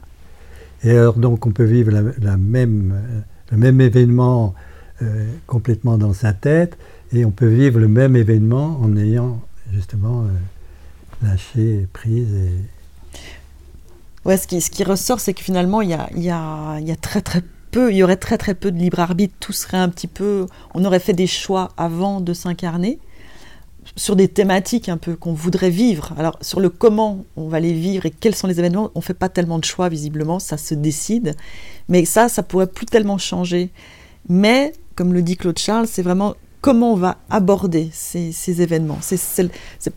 Et alors donc on peut vivre la, même, le même événement euh, complètement dans sa tête, et on peut vivre le même événement en ayant justement euh, lâché prise. Et... Ce qui, ressort, c'est que finalement il y a, y, a, y a très très peu, il y aurait très très peu de libre arbitre. Tout serait un petit peu, on aurait fait des choix avant de s'incarner sur des thématiques un peu qu'on voudrait vivre. Alors sur le comment on va les vivre et quels sont les événements, on fait pas tellement de choix visiblement, ça se décide. Mais ça, ça pourrait plus tellement changer. Mais comme le dit Claude Charles, c'est vraiment comment on va aborder ces, événements. C'est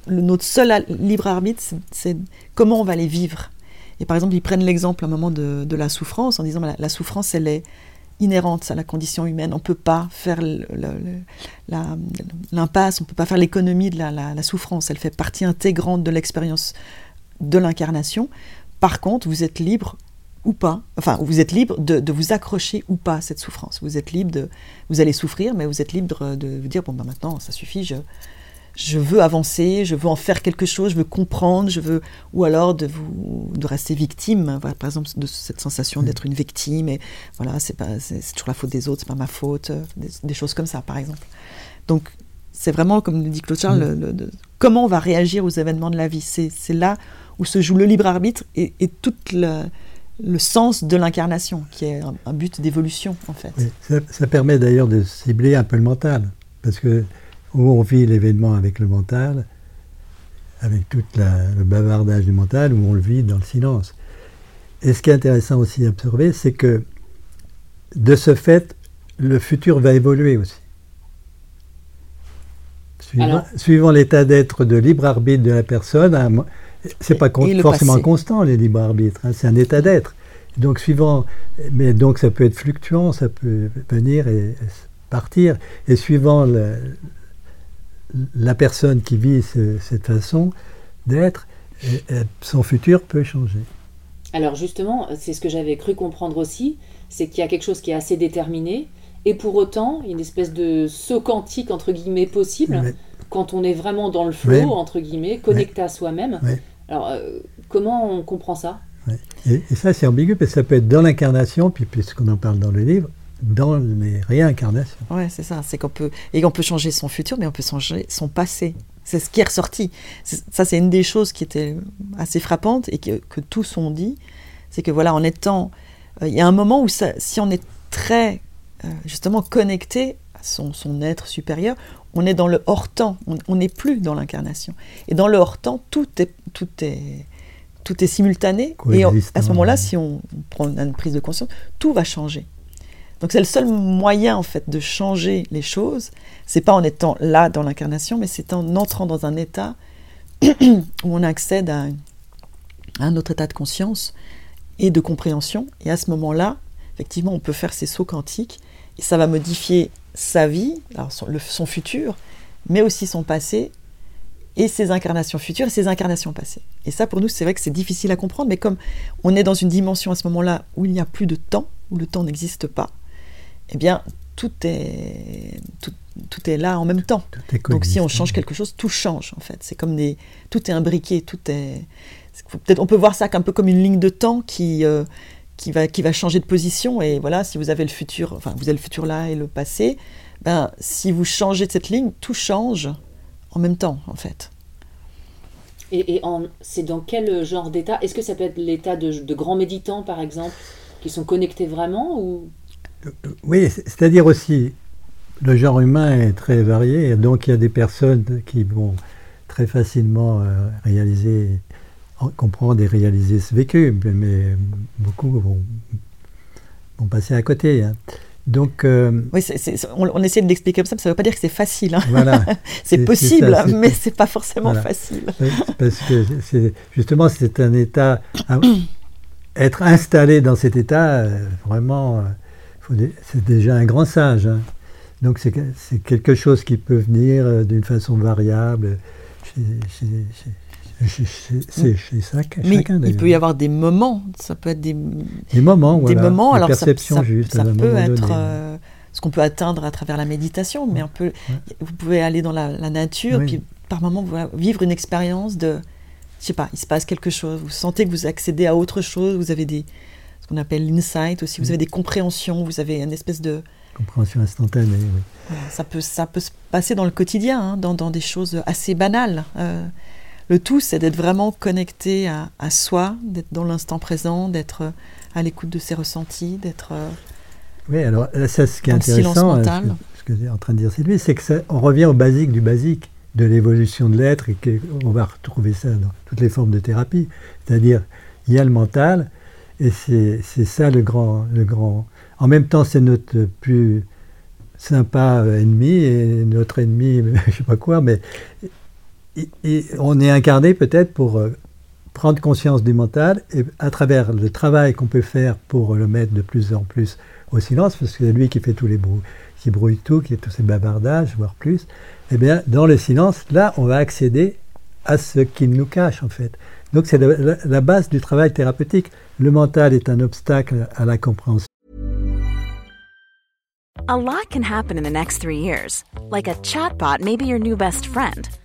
notre seul libre arbitre, c'est comment on va les vivre. Et par exemple, ils prennent l'exemple à un moment de, la souffrance en disant la souffrance, elle est inhérente à la condition humaine. On ne peut pas faire l'impasse, on ne peut pas faire l'économie de la, souffrance. Elle fait partie intégrante de l'expérience de l'incarnation. Par contre, vous êtes libre ou pas, enfin, vous êtes libre de, vous accrocher ou pas à cette souffrance. Vous êtes libre de, vous allez souffrir, mais vous êtes libre de vous dire bon ben maintenant ça suffit, je, je veux avancer, je veux en faire quelque chose, je veux comprendre, je veux, ou alors de vous, de rester victime, par exemple de cette sensation d'être une victime et voilà, c'est pas, c'est toujours la faute des autres, c'est pas ma faute, euh, des, choses comme ça, par exemple. Donc c'est vraiment, comme le dit Claude Charles, le, comment on va réagir aux événements de la vie? C'est, là où se joue le libre arbitre et, tout le, le, sens de l'incarnation, qui est un, but d'évolution en fait. ça, ça permet d'ailleurs de cibler un peu le mental, parce que où on vit l'événement avec le mental, avec tout le bavardage du mental, où on le vit dans le silence. Et ce qui est intéressant aussi à observer, c'est que de ce fait, le futur va évoluer aussi. Suivant, l'état d'être de libre arbitre de la personne, hein, c'est pas forcément constant les libres arbitres, hein, c'est un état d'être. Donc suivant, mais donc ça peut être fluctuant, ça peut venir et partir, et suivant la personne qui vit cette façon d'être, son futur peut changer. Alors justement, c'est ce que j'avais cru comprendre aussi, c'est qu'il y a quelque chose qui est assez déterminé, et pour autant, une espèce de saut quantique, entre guillemets, possible, quand on est vraiment dans le flow, entre guillemets, connecté à soi-même. Alors, euh, comment on comprend ça? Et, et, ça, c'est ambigu, parce que ça peut être dans l'incarnation, puis puisqu'on en parle dans le livre, dans les réincarnations. Ouais, c'est ça. C'est qu'on peut et on peut changer son futur, mais on peut changer son passé. C'est ce qui est ressorti. ça, c'est une des choses qui était assez frappante et que, tous ont dit, c'est que voilà, en étant, euh, il y a un moment où si on est très euh, justement connecté à son, son, être supérieur, on est dans le hors temps. On n'est plus dans l'incarnation. Et dans le hors temps, tout est tout est tout est simultané. Et à ce moment-là, si on prend une prise de conscience, tout va changer. Donc c'est le seul moyen en fait de changer les choses. C'est pas en étant là dans l'incarnation, mais c'est en entrant dans un état où on accède à un autre état de conscience et de compréhension. Et à ce moment-là, effectivement, on peut faire ces sauts quantiques ça va modifier sa vie, son, futur, mais aussi son passé et ses incarnations futures et ses incarnations passées. Et ça, pour nous, c'est vrai que c'est difficile à comprendre, mais comme on est dans une dimension à ce moment-là où il n'y a plus de temps, où le temps n'existe pas, eh bien, tout est, tout, tout est là en même temps. Donc si on change quelque chose, tout change en fait. C'est comme des, tout est imbriqué, tout est. Peut-être on peut voir ça un peu comme une ligne de temps qui euh, qui va qui va changer de position. Et voilà si vous avez le futur, enfin vous avez le futur là et le passé, ben si vous changez de cette ligne, tout change en même temps en fait. Et, et c'est dans quel genre d'état? Est-ce que ça peut être l'état de, de grands méditants par exemple qui sont connectés vraiment ou? Oui, c'est-à-dire aussi, le genre humain est très varié, donc il y a des personnes qui vont très facilement euh, réaliser, comprendre et réaliser ce vécu, mais beaucoup vont, vont passer à côté. Hein. Donc, euh, oui, on, essaie de l'expliquer comme ça, mais ça ne veut pas dire que c'est facile. Hein. Voilà, c'est possible, mais ce n'est pas forcément facile. Parce que justement, c'est un état. être installé dans cet état, euh, vraiment, c'est déjà un grand sage. Hein. Donc c'est quelque chose qui peut venir euh, d'une façon variable chez, chacun. Mais il peut y avoir des moments, ça peut être des, des moments, des moments. alors perception ça, juste. Ça, peut être euh, ce qu'on peut atteindre à travers la méditation, mais on peut, vous pouvez aller dans la, nature, puis par moments vivre une expérience de, je sais pas, il se passe quelque chose, vous sentez que vous accédez à autre chose, vous avez des, ce qu'on appelle l'insight aussi, vous avez des compréhensions, vous avez une espèce de Compréhension instantanée, oui. Ça peut, ça peut se passer dans le quotidien, hein, dans, dans, des choses assez banales. Euh, le tout, c'est d'être vraiment connecté à, à soi, d'être dans l'instant présent, d'être euh, à l'écoute de ses ressentis, d'être. Euh, oui, alors ça, ce qui est intéressant, ce que, que j'ai en train de dire, c'est lui, c'est que on revient au basique du basique de l'évolution de l'être et qu'on va retrouver ça dans toutes les formes de thérapie. C'est-à-dire, il y a le mental et c'est ça le grand, le grand en même temps, c'est notre plus sympa ennemi et notre ennemi, je ne sais pas quoi, mais on est incarné peut-être pour euh, prendre conscience du mental et à travers le travail qu'on peut faire pour le mettre de plus en plus au silence, parce que c'est lui qui fait tous les bruits, qui brouille tout, qui fait tous ces bavardages, voire plus, eh bien, dans le silence, là, on va accéder à ce qu'il nous cache, en fait. Donc, c'est la base du travail thérapeutique. Le mental est un obstacle à la compréhension. A lot can happen in the next three years. Like a chatbot may your new best friend.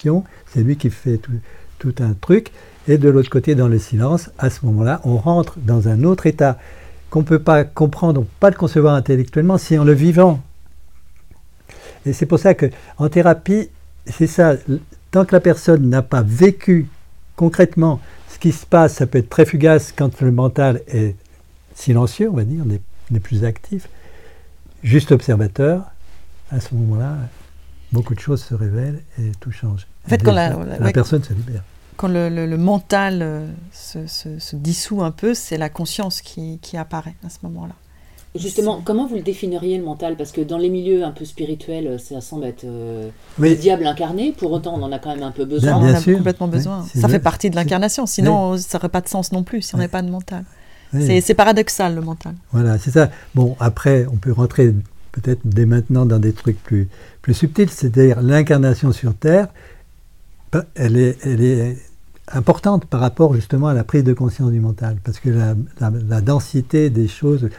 C'est lui qui fait tout, un truc. Et de l'autre côté, dans le silence, à ce moment-là, on rentre dans un autre état qu'on ne peut pas comprendre, pas le concevoir intellectuellement, si en le vivant. Et c'est pour ça qu'en thérapie, c'est ça, tant que la personne n'a pas vécu concrètement ce qui se passe, ça peut être très fugace quand le mental est silencieux, on va dire, n'est plus actif, juste observateur, à ce moment-là, beaucoup de choses se révèlent et tout change. En fait, quand la, personne se libère. Quand le, mental euh, se, dissout un peu, c'est la conscience qui, apparaît à ce moment-là. Justement, comment vous le définiriez le mental? Parce que dans les milieux un peu spirituels, ça semble être euh, le diable incarné. Pour autant, on en a quand même un peu besoin. on en a complètement besoin. ça fait partie de l'incarnation. Sinon, ça n'aurait pas de sens non plus si on n'avait pas de mental. C'est paradoxal le mental. Voilà, c'est ça. Bon, après, on peut rentrer peut-être dès maintenant dans des trucs plus, plus subtils, c'est-à-dire l'incarnation sur Terre, elle est, importante par rapport justement à la prise de conscience du mental, parce que la, densité des choses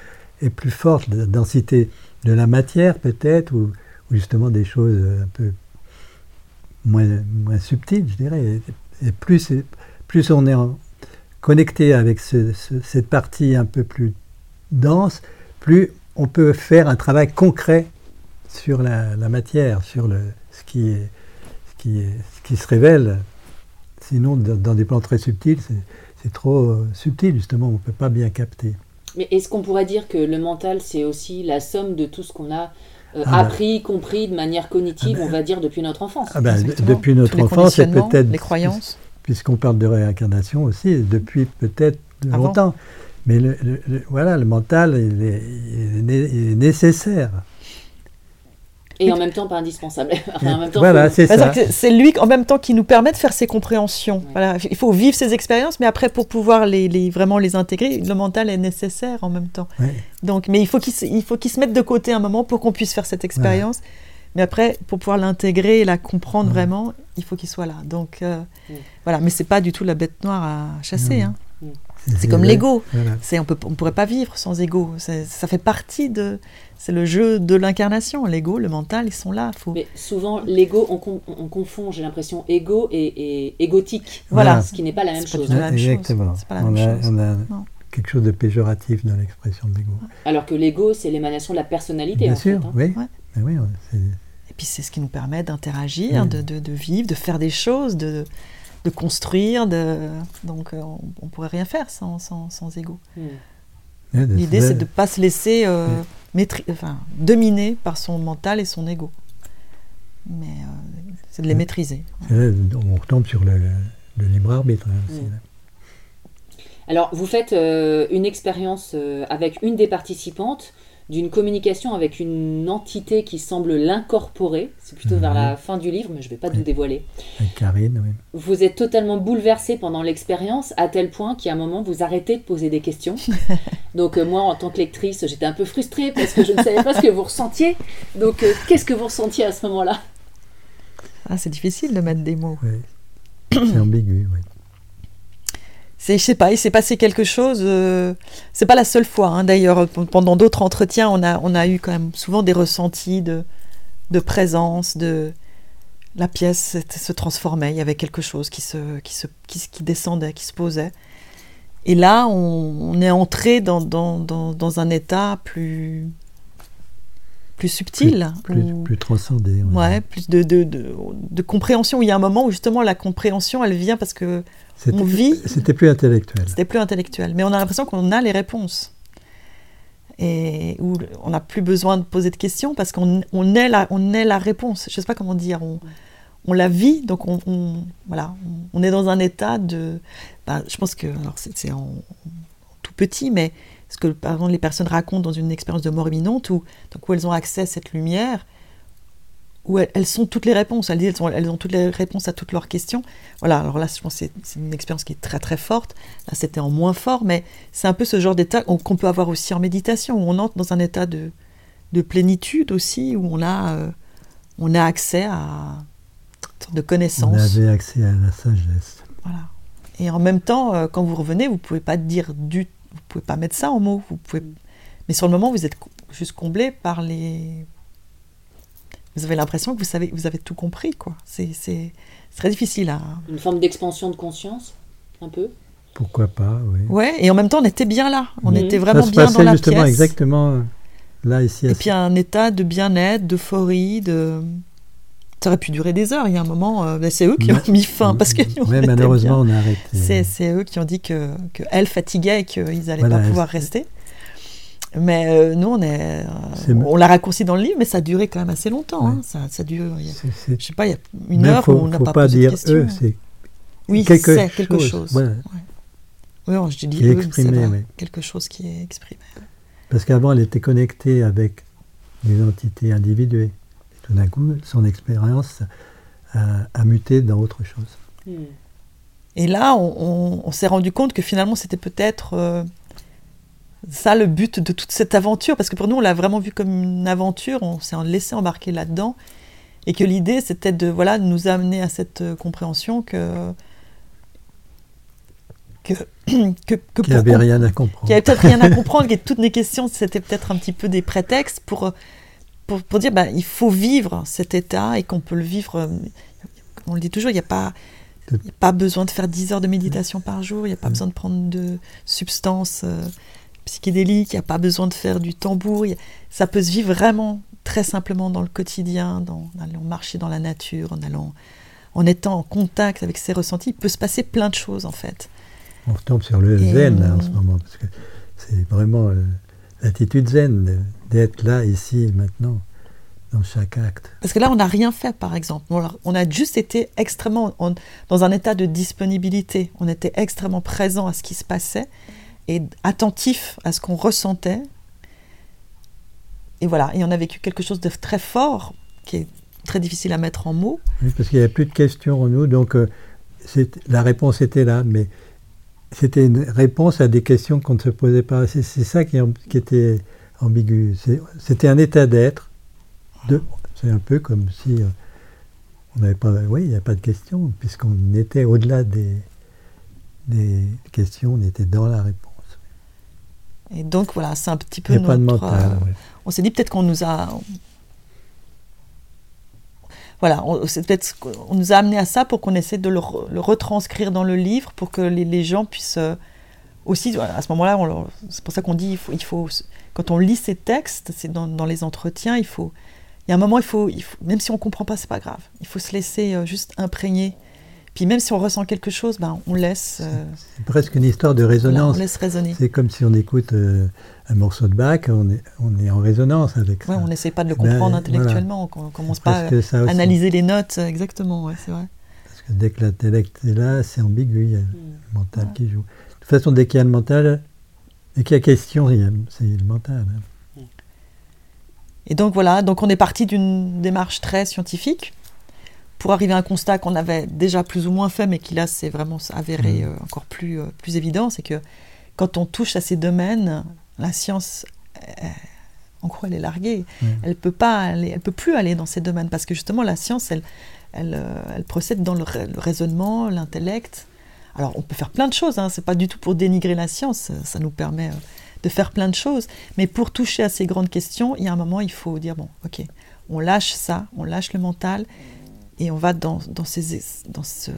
est plus forte, la densité de la matière peut-être, ou, justement des choses un peu moins, subtiles, je dirais, et plus on est connecté avec ce- ce- cette partie un peu plus dense, plus on peut faire un travail concret sur la, la matière, sur le, ce, qui est, ce, qui est, ce qui se révèle. Sinon, dans, dans des plans très subtils, c'est- trop euh, subtil, justement, on ne peut pas bien capter. Mais est-ce qu'on pourrait dire que le mental, c'est aussi la somme de tout ce qu'on a euh, Ah bah. appris, compris de manière cognitive, Ah bah. on va dire, depuis notre enfance? Ah ben, depuis notre Tous enfance, et peut-être, les croyances. puisqu'on parle de réincarnation aussi, depuis peut-être longtemps. Mais le, le- le- voilà, le mental, il est, il est né- il est nécessaire. Et en même temps, pas indispensable. Enfin, en même temps, voilà, faut- c'est ça. C'est lui en même temps qui nous permet de faire ces compréhensions. Ouais. Voilà, il faut vivre ces expériences, mais après pour pouvoir les, les- vraiment les intégrer, le mental est nécessaire en même temps. Ouais. Donc, mais il faut qu'il qu'il se mette de côté un moment pour qu'on puisse faire cette expérience. Mais après, pour pouvoir l'intégrer et la comprendre Ouais. vraiment, il faut qu'il soit là. Donc euh, voilà, mais c'est pas du tout la bête noire à chasser. Hein. C'est comme l'ego. Voilà. On on pourrait pas vivre sans ego. Ça fait partie de c'est le jeu de l'incarnation. L'ego, le mental, ils sont là. Faut Mais souvent, l'ego, on, con- on confond, j'ai l'impression, ego et, et égotique. Voilà. Ce qui n'est pas la même C'est chose. la même chose. Exactement. C'est pas la on, même a, chose. on a Non. quelque chose de péjoratif dans l'expression de l'ego. Alors que l'ego, c'est l'émanation de la personnalité, Bien en sûr, fait. hein. oui. Ouais. Mais oui, on- c'est- Et puis c'est ce qui nous permet d'interagir, de, de- de vivre, de faire des choses, de, de construire. De... Donc euh, on, on pourrait rien faire sans, sans, sans ego. Hmm. De- L'idée c'est de ne pas se laisser euh, maîtri- enfin, dominer par son mental et son ego. Mais euh, c'est de les maîtriser. là, on retombe sur le, le- le libre arbitre. hein, aussi. Alors, vous faites euh, une expérience euh, avec une des participantes d'une communication avec une entité qui semble l'incorporer. C'est plutôt vers la fin du livre, mais je ne vais pas tout dévoiler. Avec Karine, oui. Vous êtes totalement bouleversé pendant l'expérience, à tel point qu'à un moment, vous arrêtez de poser des questions. Donc, euh, moi, en tant que lectrice, j'étais un peu frustrée parce que je ne savais pas ce que vous ressentiez. Donc, euh, qu'est-ce que vous ressentiez à ce moment-là? Ah, c'est difficile de mettre des mots. oui. c'est ambigu, oui. C'est, je sais pas, il s'est passé quelque chose. euh, c'est pas la seule fois. hein, D'ailleurs, pendant d'autres entretiens, on a, on a eu quand même souvent des ressentis de, de présence, de la pièce se- transformait. Il y avait quelque chose qui se, qui se, qui, se- qui descendait, qui se posait. Et là, on, on est entré dans, dans, dans, dans un état plus, plus subtil, Plus, où- plus transcendé. ouais, plus de, de, de, de compréhension. Il y a un moment où justement la compréhension, elle vient parce que on vit C'était plus intellectuel. c'était plus intellectuel. Mais on a l'impression qu'on a les réponses. Et où on n'a plus besoin de poser de questions parce qu'on on est, la, on est la réponse. Je ne sais pas comment dire. On, on la vit, donc on, on- voilà, on, on est dans un état de. ben, je pense que. Alors, c'est en, en tout petit, mais ce que par exemple, les personnes racontent dans une expérience de mort imminente où, donc, où elles ont accès à cette lumière, où elles, elles sont toutes les réponses. Elles disent elles ont, elles ont toutes les réponses à toutes leurs questions. Voilà, alors là, je pense que c'est une expérience qui est très très forte. Là, c'était en moins fort, mais c'est un peu ce genre d'état qu'on peut avoir aussi en méditation, où on entre dans un état de, de plénitude aussi, où on a, euh, on a accès à une sorte de On connaissance. avait accès à la sagesse. Voilà. Et en même temps, euh, quand vous revenez, vous pouvez pas dire du, vous pouvez pas mettre ça en mots. Vous pouvez, mais sur le moment, vous êtes juste comblé par les. Vous avez l'impression que vous savez, vous avez tout compris, quoi. C'est, très difficile à. Une forme d'expansion de conscience, un peu? Pourquoi pas, oui. Ouais. Et en même temps, on était bien là. On Mhm. était Ça vraiment se bien passait dans la justement pièce. exactement euh, là, ici. Et puis un état de bien-être, d'euphorie, de. Ça aurait pu durer des heures. Il y a un moment, euh, ben, c'est eux qui ont mis fin parce que nous, on Ouais, était malheureusement, bien. on a arrêté. C'est, c'est eux qui ont dit que, que elles fatiguaient et qu'ils n'allaient Voilà, pas pouvoir rester. Mais euh, nous, on est, euh, on l'a raccourci dans le livre, mais ça a duré quand même assez longtemps. Ouais. hein. Ça, ça dure, je sais pas, il y a une Mais heure faut, où on n'a pas, pas posé dire de questions. eux, c'est oui, quelque c'est quelque chose, chose. voilà. Ouais. Oui, non, je dis eux, c'est vrai, quelque chose qui est exprimé. parce qu'avant, elle était connectée avec des entités individuées. Et tout d'un coup, son expérience a, a muté dans autre chose. Hmm. Et là, on, on- on s'est rendu compte que finalement, c'était peut-être euh, ça le but de toute cette aventure, parce que pour nous, on l'a vraiment vu comme une aventure, on s'est laissé embarquer là-dedans, et que l'idée, c'était de, voilà, nous amener à cette euh, compréhension que que, que, que Qui pour n'avait com- rien à comprendre. qu'il n'y avait peut-être rien à comprendre, que toutes les questions, c'était peut-être un petit peu des prétextes pour, euh, pour, pour dire ben, il faut vivre cet état et qu'on peut le vivre. euh, On le dit toujours, il n'y a pas. Il n'y a pas besoin de faire 10 heures de méditation par jour, il n'y a pas besoin de prendre de substances euh, psychédéliques, il n'y a pas besoin de faire du tambour. a- Ça peut se vivre vraiment très simplement dans le quotidien, dans, en allant marcher dans la nature, en allant, en étant en contact avec ses ressentis. Il peut se passer plein de choses en fait. On retombe sur le Et zen là, en on- ce moment, parce que c'est vraiment euh, l'attitude zen d'être là, ici maintenant, dans chaque acte. Parce que là, on n'a rien fait, par exemple. On a- juste été extrêmement en- dans un état de disponibilité. On était extrêmement présent à ce qui se passait et attentif à ce qu'on ressentait. Et voilà, et on a vécu quelque chose de très fort, qui est très difficile à mettre en mots. Oui, parce qu'il n'y avait plus de questions en nous, donc euh, la réponse était là, mais c'était une réponse à des questions qu'on ne se posait pas. C'est ça qui, était ambigu. C'était un état d'être. C'est un peu comme si euh, on n'avait pas. Oui, il n'y a pas de questions, puisqu'on était au-delà des, des questions, on était dans la réponse. Et donc, voilà, c'est un petit peu a pas de notre, mental. euh, ouais. On s'est dit peut-être qu'on nous a. Voilà, on, c'est peut-être on nous a amené à ça pour qu'on essaie de le, re- le retranscrire dans le livre pour que les, les gens puissent euh, aussi. À ce moment-là, on c'est pour ça qu'on dit il faut, il faut quand on lit ces textes, c'est dans, dans les entretiens, il faut. Il y a un moment, il faut, il faut même si on comprend pas, c'est pas grave. Il faut se laisser euh, juste imprégner. Puis même si on ressent quelque chose, ben on laisse. euh, C'est presque une histoire de voilà, résonance. on laisse résonner. C'est comme si on écoute euh, un morceau de Bach, on est, on est en résonance avec Ouais, ça. on n'essaie pas de le Ben, comprendre voilà. intellectuellement. On commence C'est pas à analyser les notes. euh, Exactement, ouais, c'est vrai. Parce que dès que l'intellect est là, c'est ambigu, il y a le mental qui joue. De toute façon, dès qu'il y a le mental, dès qu'il y a question, il y a- c'est le mental. hein. Et donc voilà, donc on est parti d'une démarche très scientifique pour arriver à un constat qu'on avait déjà plus ou moins fait, mais qui là s'est vraiment avéré Mhm. euh, encore plus, euh, plus évident, c'est que quand on touche à ces domaines, la science, euh, en gros, elle est larguée. Ouais. Elle peut pas aller, elle peut plus aller dans ces domaines parce que justement la science, elle, elle, euh, elle procède dans le, ra- le raisonnement, l'intellect. Alors on peut faire plein de choses, hein, c'est pas du tout pour dénigrer la science, ça- nous permet de faire plein de choses. Mais pour toucher à ces grandes questions, il y a un moment, il faut dire bon, ok, on lâche ça, on lâche le mental et on va dans, dans ces, dans ce,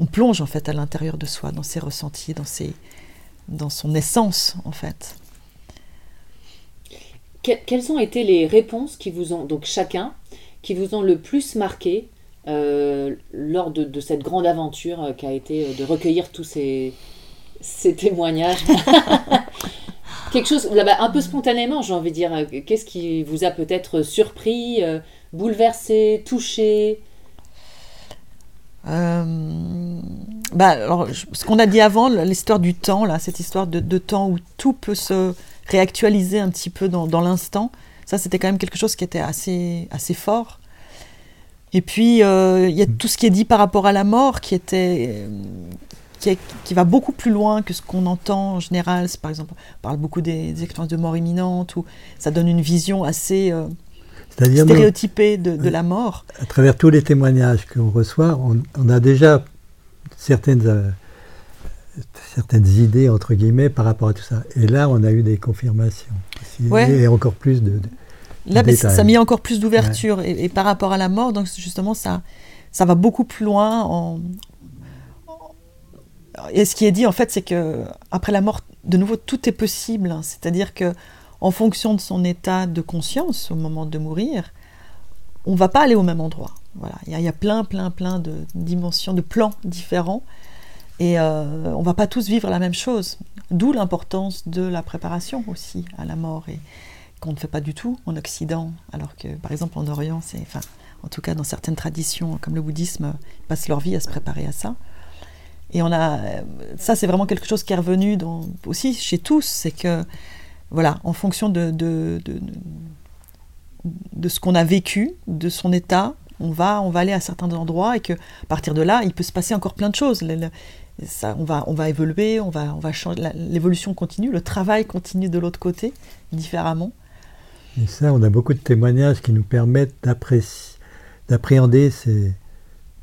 on plonge en fait à l'intérieur de soi, dans ses ressentis, dans ses, dans son essence en fait. Que- quelles ont été les réponses qui vous ont, donc chacun, qui vous ont le plus marqué euh, lors de, de cette grande aventure euh, qui a été euh, de recueillir tous ces, ces témoignages? Quelque chose, là, bah, un peu spontanément, j'ai envie de dire. Qu'est-ce qui vous a peut-être surpris, euh, bouleversé, touché? Euh, bah, alors, ce qu'on a dit avant, l'histoire du temps, là, cette histoire de, temps où tout peut se réactualiser un petit peu dans, l'instant, ça c'était quand même quelque chose qui était assez, assez fort. Et puis, euh, il y a tout ce qui est dit par rapport à la mort qui, était, euh, qui, qui va beaucoup plus loin que ce qu'on entend en général. Par exemple, on parle beaucoup des, expériences de mort imminente, où ça donne une vision assez C'est-à-dire, nous, stéréotypée de, de la mort. à travers tous les témoignages qu'on reçoit, on, on a déjà certaines, euh, certaines idées, entre guillemets, par rapport à tout ça. Et là, on a eu des confirmations. Ouais. Et encore plus de... de- Là, ça, mis encore plus d'ouverture. Et, et par rapport à la mort, donc justement, ça, ça va beaucoup plus loin. En... en- Et ce qui est dit, en fait, c'est que après la mort, de nouveau, tout est possible. C'est-à-dire que, en fonction de son état de conscience au moment de mourir, on va pas aller au même endroit. Voilà, il y, a- plein, plein, plein de dimensions, de plans différents, et euh, on va pas tous vivre la même chose. D'où l'importance de la préparation aussi à la mort et qu'on ne fait pas du tout en Occident, alors que par exemple en Orient, en tout cas dans certaines traditions comme le bouddhisme, ils passent leur vie à se préparer à ça. Et on a, ça c'est vraiment quelque chose qui est revenu aussi chez tous, c'est que voilà, en fonction de, de, de, ce qu'on a vécu, de son état, on va, on va aller à certains endroits et que à partir de là, il peut se passer encore plein de choses. Ça, on, va, on va évoluer, on va, on va changer, l'évolution continue, le travail continue de l'autre côté, différemment. Et ça, on a beaucoup de témoignages qui nous permettent d'appréhender ces-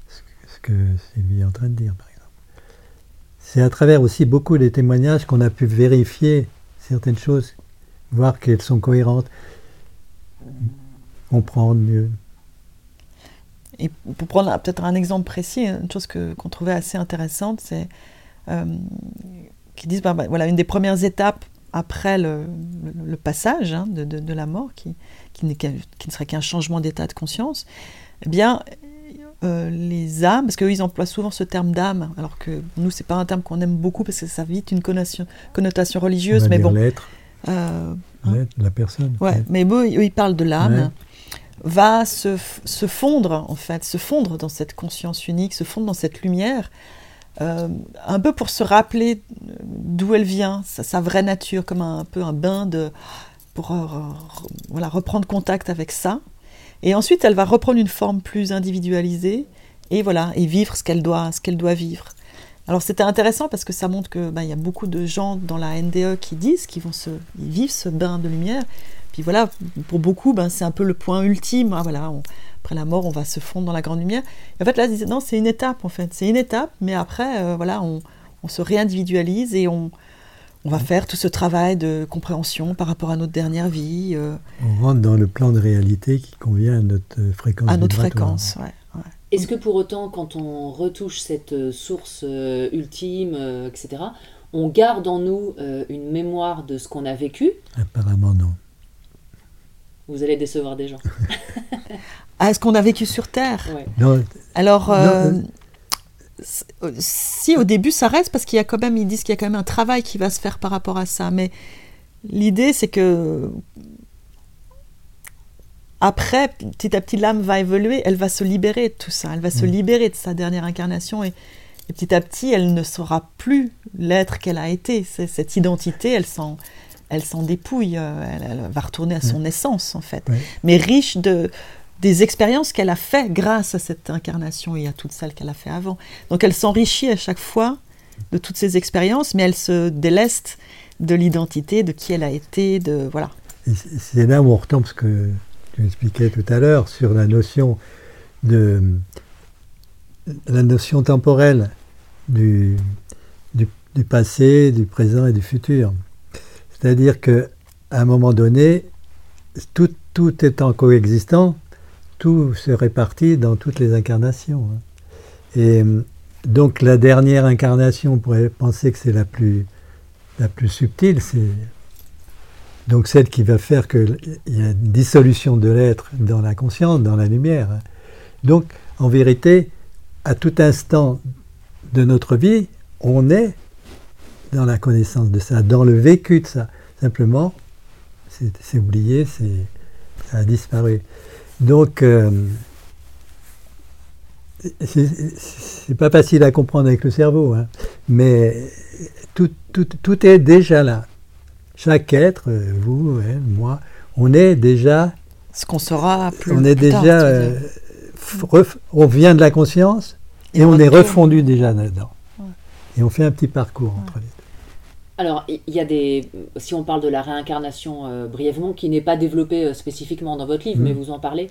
ce que- ce que Sylvie est en train de dire, par exemple. C'est à travers aussi beaucoup des témoignages qu'on a pu vérifier certaines choses, voir qu'elles sont cohérentes, comprendre mieux. et pour prendre peut-être un exemple précis, une chose que, qu'on trouvait assez intéressante, c'est euh, qu'ils disent, bah, bah, voilà, une des premières étapes après le, le- le passage hein, de, de- de la mort, qui, qui, ne serait qu'un changement d'état de conscience, eh bien, euh, les âmes, parce qu'eux, ils emploient souvent ce terme d'âme, alors que nous, c'est pas un terme qu'on aime beaucoup, parce que ça a vite une connotation, connotation On religieuse, mais bon. l'être, euh, hein. la personne. Ouais, mais ils parlent de l'âme, Ouais. va se, se fondre, en fait, se fondre dans cette conscience unique, se fondre dans cette lumière, euh, un peu pour se rappeler d'où elle vient, sa, sa vraie nature, comme un, un peu un bain de. pour euh, re- voilà, reprendre contact avec ça. Et ensuite, elle va reprendre une forme plus individualisée et voilà, et vivre ce qu'elle doit, ce qu'elle doit vivre. Alors c'était intéressant parce que ça montre que ben, il y a beaucoup de gens dans la NDE qui disent qu'ils vont se ils vivent ce bain de lumière. Puis voilà, pour beaucoup, ben, c'est un peu le point ultime. Ah, voilà, on- après la mort, on va se fondre dans la grande lumière. Et en fait, là, non, c'est une étape, en fait. C'est une étape, mais après, euh, voilà, on, on se réindividualise et on, on va faire tout ce travail de compréhension par rapport à notre dernière vie, euh, On rentre dans le plan de réalité qui convient à notre fréquence à notre vibratoire. fréquence. ouais. Est-ce que pour autant, quand on retouche cette euh, source euh, ultime, euh, etc., on garde en nous euh, une mémoire de ce qu'on a vécu? Apparemment, non. Vous allez décevoir des gens. Ah, est-ce qu'on a vécu sur Terre? Ouais. Non, Alors, euh, Non, euh, si au début ça reste, parce qu'il y a quand même, ils disent qu'il y a quand même un travail qui va se faire par rapport à ça, mais l'idée c'est que après, petit à petit, l'âme va évoluer, elle va se libérer de tout ça, elle va se Mm. libérer de sa dernière incarnation et, et petit à petit, elle ne sera plus l'être qu'elle a été. Cette identité, elle s'en, elle s'en dépouille, euh, elle, elle va retourner à son essence en fait, mais riche de des expériences qu'elle a fait grâce à cette incarnation et à toutes celles qu'elle a fait avant. Donc elle s'enrichit à chaque fois de toutes ces expériences, mais elle se déleste de l'identité, de qui elle a été, de voilà. C'est- là où on retombe ce que tu expliquais tout à l'heure sur la notion de la notion temporelle du, du, passé, du présent et du futur. C'est-à-dire que à un moment donné, tout, tout étant coexistant, tout se répartit dans toutes les incarnations. hein. Et donc la dernière incarnation, on pourrait penser que c'est la plus, la plus subtile, donc celle qui va faire qu'il y a une dissolution de l'être dans la conscience, dans la lumière. hein. Donc en vérité, à tout instant de notre vie, on est dans la connaissance de ça, dans le vécu de ça. Simplement, c'est oublié, ça a disparu. Donc, euh, c'est- pas facile à comprendre avec le cerveau, hein, mais tout est déjà là. Chaque être, euh, vous, elle, moi, on est déjà, Ce qu'on saura plus on est plus déjà, euh, dire. f- ref- on vient de la conscience et, Et on on est refondu déjà là-dedans. Ouais. Et on fait un petit parcours entre les deux. Alors, il y a des. Si on parle de la réincarnation euh, brièvement, qui n'est pas développée euh, spécifiquement dans votre livre, mais vous en parlez,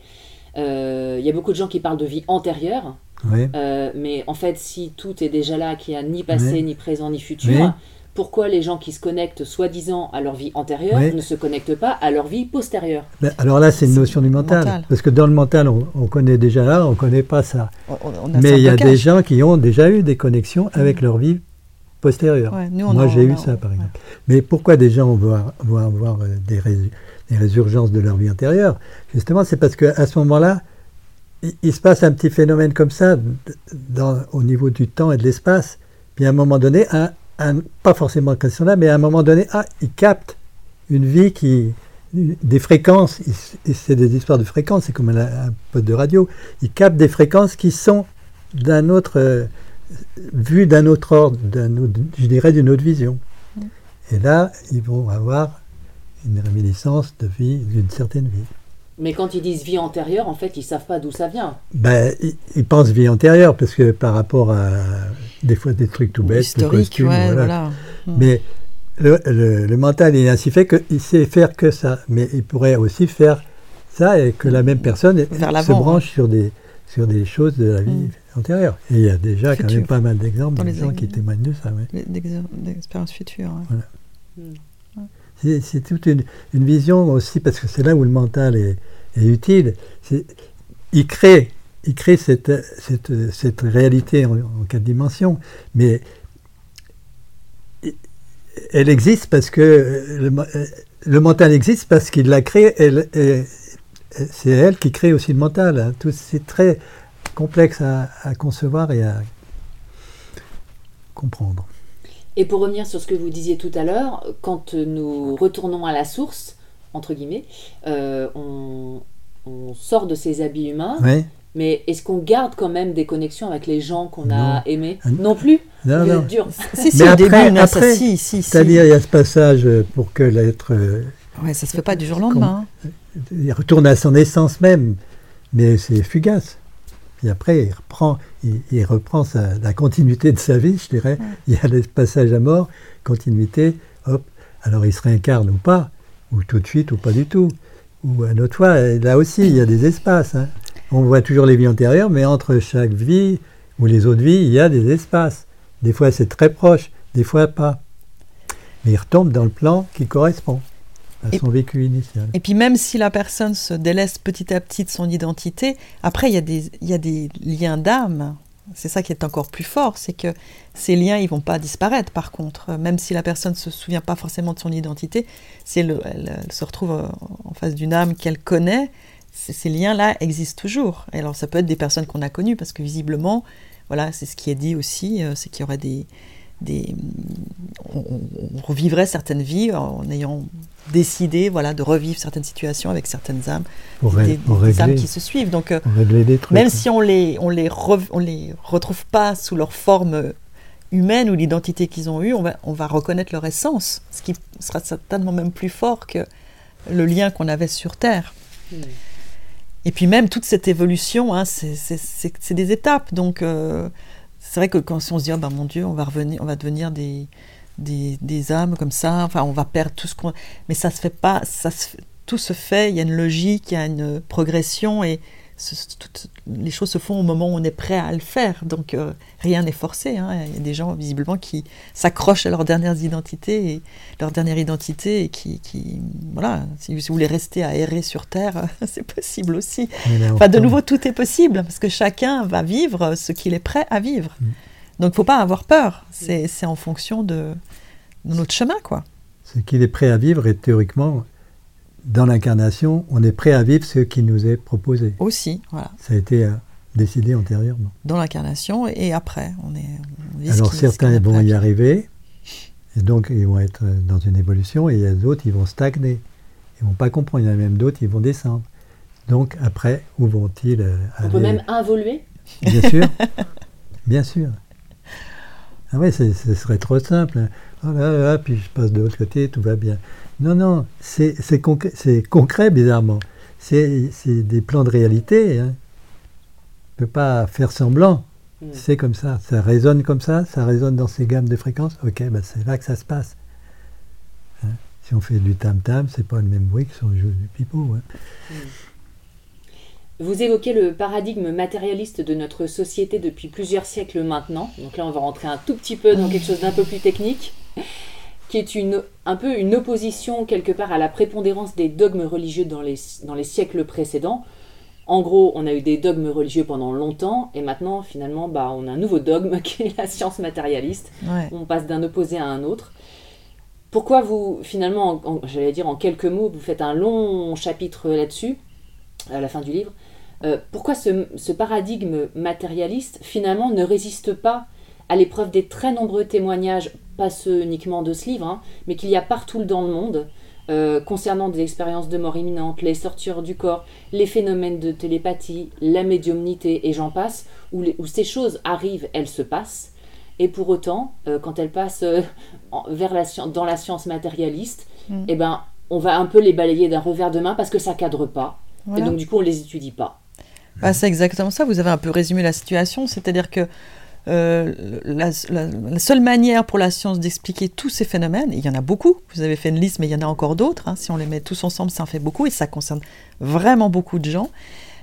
euh, il y a beaucoup de gens qui parlent de vie antérieure, euh, mais en fait, si tout est déjà là, qu'il n'y a ni passé, ni présent, ni futur, Ouais. Pourquoi les gens qui se connectent soi-disant à leur vie antérieure ne se connectent pas à leur vie postérieure Ben, alors là, c'est une notion du mental. mental. Parce que dans le mental, on, on connaît déjà là, on ne connaît pas ça. On- on a ça Mais il y a des gens qui ont déjà eu des connexions avec leur vie postérieure. Ouais, nous, on Moi, j'ai on eu ça, par ouais. exemple. Mais pourquoi des gens vont, avoir- vont avoir euh, des, rés- des résurgences de leur vie antérieure? Justement, c'est parce qu'à ce moment-là, il, il se passe un petit phénomène comme ça dans- au niveau du temps et de l'espace. Puis à un moment donné, un, un- pas forcément question-là, mais à un moment donné, ah, ils captent une vie qui. des fréquences, c'est des histoires de fréquences, c'est comme un, un poste de radio, ils captent des fréquences qui sont d'un autre. euh, vues d'un autre ordre, d'un autre- je dirais d'une autre vision. Et là, ils vont avoir une réminiscence de vie, d'une certaine vie. Mais quand ils disent vie antérieure, en fait, ils savent pas d'où ça vient. Ben, ils, ils pensent vie antérieure, parce que par rapport à des fois des trucs tout Ou bêtes, le historique, costume, ouais, voilà. voilà. Mm. Mais le, le- le mental est ainsi fait qu'il sait faire que ça. Mais il pourrait aussi faire ça et que la même personne se branche sur, des, sur des choses de la vie Mm. antérieure. Et il y a déjà quand même pas mal d'exemples de gens qui témoignent de ça. ouais. D'expériences futures. ouais. C'est c'est toute une, vision aussi, parce que c'est là où le mental est, utile. Il crée, il crée cette, réalité en, quatre dimensions, mais elle existe parce que le, mental existe parce qu'il l'a créé. C'est elle qui crée aussi le mental. hein. C'est très complexe à concevoir et à comprendre. Et pour revenir sur ce que vous disiez tout à l'heure, quand nous retournons à la source, entre guillemets, euh, on, on sort de ces habits humains, Oui. mais est-ce qu'on garde quand même des connexions avec les gens qu'on a aimés Ah, Non plus Non, non. dur. Si, si, Mais au après- début, non, ça, après, si, si, si. C'est-à-dire, il y a ce passage euh, pour que l'être euh, Ouais, ça se fait pas du jour au lendemain. hein. il retourne à son essence même, mais c'est fugace. Puis après, il reprend, il, il reprend sa- la continuité de sa vie, je dirais. Il y a le passage à mort, continuité, hop. Alors il se réincarne ou pas, ou tout de suite ou pas du tout. Ou à notre fois, là aussi, il y a des espaces. hein. On voit toujours les vies antérieures, mais entre chaque vie ou les autres vies, il y a des espaces. Des fois, c'est très proche, des fois pas. Mais il retombe dans le plan qui correspond à Et- son vécu initial. Et puis même si la personne se délaisse petit à petit de son identité, après il y a des, il y a des liens d'âme. C'est ça qui est encore plus fort, c'est que ces liens, ils vont pas disparaître. Par contre, même si la personne se souvient pas forcément de son identité, si elle, se retrouve euh, en face d'une âme qu'elle connaît, ces liens-là existent toujours. Et alors ça peut être des personnes qu'on a connues, parce que visiblement, voilà, c'est ce qui est dit aussi, euh, c'est qu'il y aurait des, des on, on- on revivrait certaines vies en ayant décidé, voilà, de revivre certaines situations avec certaines âmes, Pour, des, ré- pour des âmes qui se suivent. Donc euh, trucs. même si on les, on les, on les retrouve pas sous leur forme humaine ou l'identité qu'ils ont eue, on va, on va reconnaître leur essence, ce qui sera certainement même plus fort que le lien qu'on avait sur Terre. Hmm. Et puis même toute cette évolution, hein, c'est des étapes. Donc euh, c'est vrai que quand on se dit, oh, ben, mon Dieu, on va, revenir, on va devenir des, des, des âmes comme ça, enfin on va perdre tout ce qu'on... Mais ça se fait pas, ça se fait- tout se fait, il y a une logique, il y a une progression et ce- toutes les choses se font au moment où on est prêt à le faire. Donc euh, rien n'est forcé. hein. Il y a des gens visiblement qui s'accrochent à leurs dernières identités, et, leur dernière identité et qui, qui voilà, si vous voulez rester à errer sur Terre, c'est possible aussi. Là, Enfin, de nouveau, tout est possible parce que chacun va vivre ce qu'il est prêt à vivre. Mm. Donc, faut pas avoir peur. C'est en fonction de, de notre chemin, quoi. Ce qu'il est prêt à vivre est théoriquement, dans l'incarnation, on est prêt à vivre ce qui nous est proposé. Aussi, voilà, Ça a été euh, décidé antérieurement. dans l'incarnation et après, on est. on vit Alors ce certains est vont y arriver, et donc ils vont être euh, dans une évolution, et il y a d'autres, ils vont stagner. Ils vont pas comprendre. Il y en a même d'autres, ils vont descendre. Donc après, où vont-ils euh, On peut même involuer Bien sûr. Bien sûr. Ah ouais, ce serait trop simple. Oh là là, puis je passe de l'autre côté, tout va bien. Non, non, c'est concret, bizarrement. C'est des plans de réalité. Hein. On ne peut pas faire semblant. Mm. C'est comme ça. Ça résonne comme ça, ça résonne dans ces gammes de fréquences. Ok, bah c'est là que ça se passe. Hein. Si on fait du tam-tam, c'est pas le même bruit que si on joue du pipeau. hein. Vous évoquez le paradigme matérialiste de notre société depuis plusieurs siècles maintenant. Donc là, on va rentrer un tout petit peu dans quelque chose d'un peu plus technique, qui est une, un peu une opposition quelque part à la prépondérance des dogmes religieux dans les, dans les siècles précédents. En gros, on a eu des dogmes religieux pendant longtemps, et maintenant, finalement, bah, on a un nouveau dogme qui est la science matérialiste. Ouais. On passe d'un opposé à un autre. Pourquoi vous, finalement, en- en- j'allais dire en quelques mots, vous faites un long chapitre là-dessus, à la fin du livre, euh, pourquoi ce, ce paradigme matérialiste, finalement, ne résiste pas à l'épreuve des très nombreux témoignages, pas ceux uniquement de ce livre, hein, mais qu'il y a partout dans le monde, euh, concernant des expériences de mort imminente, les sortures du corps, les phénomènes de télépathie, la médiumnité, et j'en passe, où, les- où ces choses arrivent, elles se passent, et pour autant, euh, quand elles passent euh, en- vers la, dans la science matérialiste, Mm. eh ben, on va un peu les balayer d'un revers de main parce que ça cadre pas. Voilà. Et donc, du coup, on les étudie pas. Bah, c'est exactement ça. Vous avez un peu résumé la situation. C'est-à-dire que euh, la seule manière pour la science d'expliquer tous ces phénomènes, et il y en a beaucoup, vous avez fait une liste, mais il y en a encore d'autres, hein, si on les met tous ensemble, ça en fait beaucoup, et ça concerne vraiment beaucoup de gens.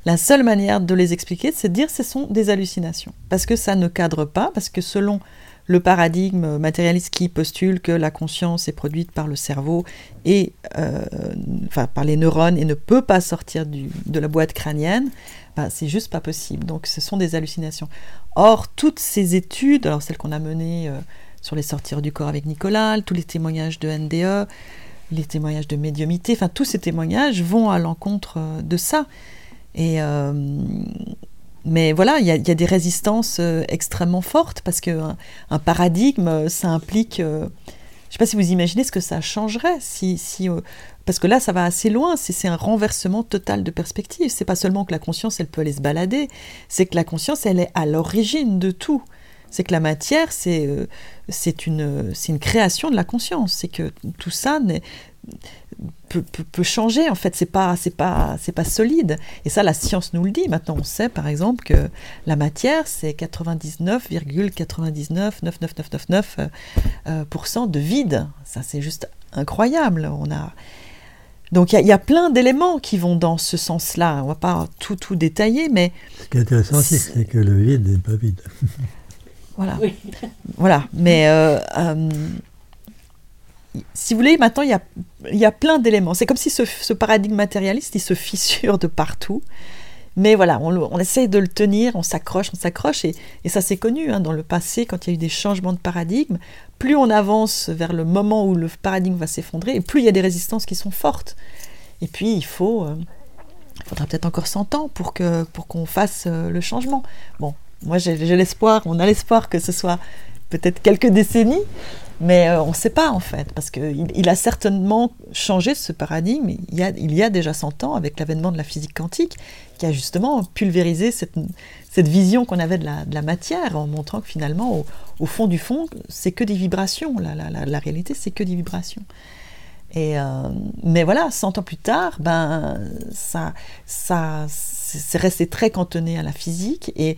La seule manière de les expliquer, c'est de dire que ce sont des hallucinations. Parce que ça ne cadre pas, parce que selon le paradigme matérialiste qui postule que la conscience est produite par le cerveau et euh, enfin par les neurones et ne peut pas sortir du- de la boîte crânienne, bah, c'est juste pas possible. Donc ce sont des hallucinations. Or, toutes ces études, alors celles qu'on a menées euh, sur les sortir du corps avec Nicolas, tous les témoignages de NDE, les témoignages de médiumité, enfin tous ces témoignages vont à l'encontre euh, de ça. Et mais voilà, il y, a des résistances extrêmement fortes parce qu'un un paradigme, ça implique. je ne sais pas si vous imaginez ce que ça changerait si, si parce que là, ça va assez loin. C'est un renversement total de perspective. C'est pas seulement que la conscience, elle peut aller se balader. C'est que la conscience, elle est à l'origine de tout. C'est que la matière, c'est euh, une, une création de la conscience. C'est que tout ça peut, peut, changer. En fait, c'est pas c'est pas c'est pas solide. Et ça, la science nous le dit. Maintenant, on sait, par exemple, que la matière, c'est 99,999999% euh, de vide. Ça, c'est juste incroyable. On a donc il y, a plein d'éléments qui vont dans ce sens-là. On va pas tout tout détailler, mais ce qui est intéressant, c'est que le vide n'est pas vide. voilà, voilà. Mais euh, euh, si vous voulez, maintenant il y a, y a plein d'éléments. C'est comme si ce, paradigme matérialiste, il se fissure de partout. Mais voilà, on, on essaie de le tenir, on s'accroche, on s'accroche, et, et, ça c'est connu hein, dans le passé, quand il y a eu des changements de paradigme, plus on avance vers le moment où le paradigme va s'effondrer, et plus il y a des résistances qui sont fortes. Et puis il faut, euh, il faudra peut-être encore 100 ans pour que pour qu'on fasse euh, le changement. Bon, moi j'ai l'espoir, on a l'espoir que ce soit peut-être quelques décennies, mais euh, on ne sait pas en fait, parce qu'il il a certainement changé ce paradigme. Il y a, déjà 100 ans avec l'avènement de la physique quantique, qui a justement pulvérisé cette, vision qu'on avait de la, matière, en montrant que finalement, au, fond du fond, c'est que des vibrations, la, réalité c'est que des vibrations. Euh, mais voilà, 100 ans plus tard, ben, ça, ça, c'est resté très cantonné à la physique. Et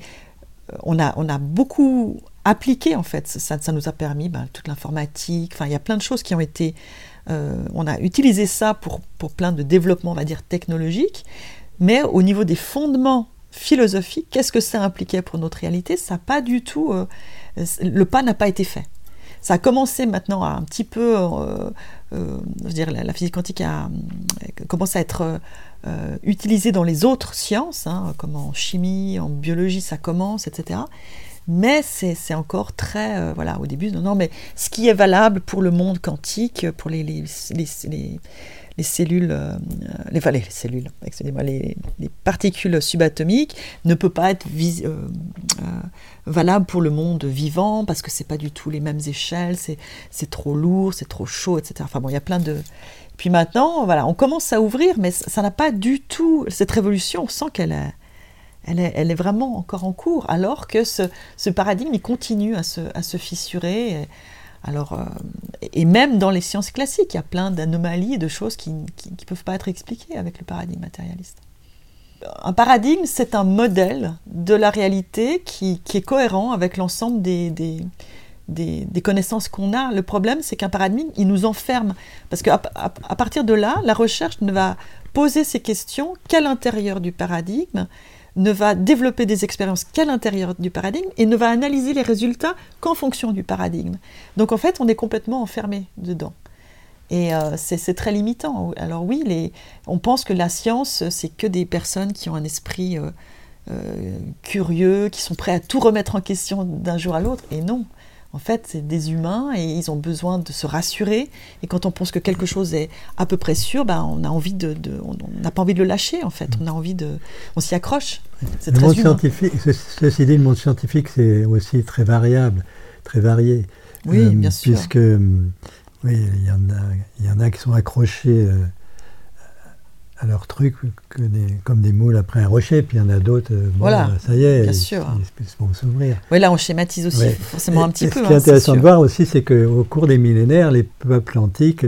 on a, on a beaucoup appliqué en fait. Ça, nous a permis ben, toute l'informatique. Enfin, il y a plein de choses qui ont été. Euh, on a utilisé ça pour, pour plein de développements, on va dire technologiques, mais au niveau des fondements philosophiques, qu'est-ce que ça impliquait pour notre réalité? Ça pas du tout. Euh, le pas n'a pas été fait. Ça a commencé maintenant à un petit peu. Euh, dire, la, physique quantique a, commencé à être utilisée dans les autres sciences, hein, comme en chimie, en biologie, ça commence, etc mais c'est encore très, euh, voilà, au début, non, non, mais ce qui est valable pour le monde quantique, pour les, les, les, les cellules, euh, les, les cellules, excusez-moi, les, particules subatomiques, ne peut pas être euh, valable pour le monde vivant, parce que c'est pas du tout les mêmes échelles, c'est trop lourd, c'est trop chaud, etc. Enfin bon, il y a plein de... Puis maintenant, voilà, on commence à ouvrir, mais ça n'a pas du tout, cette révolution, on sent qu'elle est elle est, vraiment encore en cours, alors que ce, paradigme il continue à se, fissurer. Et, alors, euh, et même dans les sciences classiques, il y a plein d'anomalies et de choses qui ne peuvent pas être expliquées avec le paradigme matérialiste. Un paradigme, c'est un modèle de la réalité qui, est cohérent avec l'ensemble des, connaissances qu'on a. Le problème, c'est qu'un paradigme, il nous enferme. Parce qu'à partir de là, la recherche ne va poser ces questions qu'à l'intérieur du paradigme ne va développer des expériences qu'à l'intérieur du paradigme et ne va analyser les résultats qu'en fonction du paradigme. Donc en fait, on est complètement enfermé dedans. Et euh, c'est très limitant. Alors oui, on pense que la science, c'est que des personnes qui ont un esprit euh, euh, curieux, qui sont prêts à tout remettre en question d'un jour à l'autre. Et non, en fait, c'est des humains et ils ont besoin de se rassurer. Et quand on pense que quelque chose est à peu près sûr, ben, on a envie de, on n'a pas envie de le lâcher. En fait, on a envie de, on s'y accroche. C'est le monde scientifique. Ceci dit, le monde scientifique, c'est aussi très variable, très varié. Oui, euh, bien sûr. Puisque, euh, oui, il y en a, il y en a qui sont accrochés. Euh, à leur truc que comme des moules après un rocher, puis il y en a d'autres, euh, voilà, ça y est, bien sûr. ils, vont s'ouvrir. Oui, là on schématise aussi forcément un petit peu. Ce qui est hein, intéressant de voir aussi, c'est qu'au cours des millénaires, les peuples antiques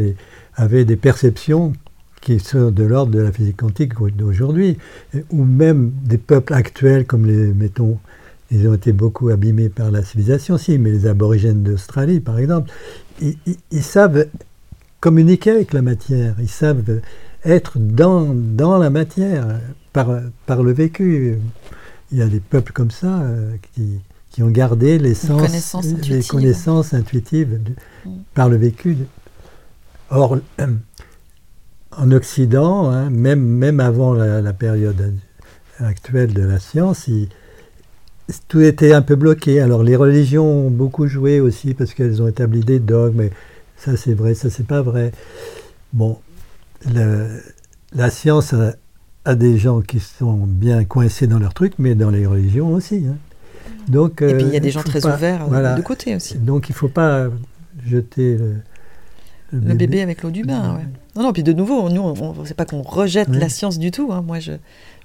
avaient des perceptions qui sont de l'ordre de la physique quantique d'aujourd'hui, ou même des peuples actuels comme les, mettons, ils ont été beaucoup abîmés par la civilisation, si, mais les aborigènes d'Australie, par exemple, ils savent communiquer avec la matière, ils savent être dans, dans la matière, par, par le vécu. Il y a des peuples comme ça euh, qui, qui, ont gardé les, sens, les connaissances intuitives mm. par le vécu. Or, en Occident, hein, même, même avant la, période actuelle de la science, il- tout était un peu bloqué. Alors les religions ont beaucoup joué aussi parce qu'elles ont établi des dogmes. Et ça c'est vrai, ça c'est pas vrai. Bon, le- la science a, a des gens qui sont bien coincés dans leur truc, mais dans les religions aussi. hein. Donc, Et puis il y a euh, des gens très pas- ouverts euh, voilà. de côté aussi. Donc il faut pas jeter le, Le bébé avec l'eau du bain, ouais. Non, non, puis de nouveau, nous, on, c'est pas qu'on rejette Oui. la science du tout. hein. Moi, je,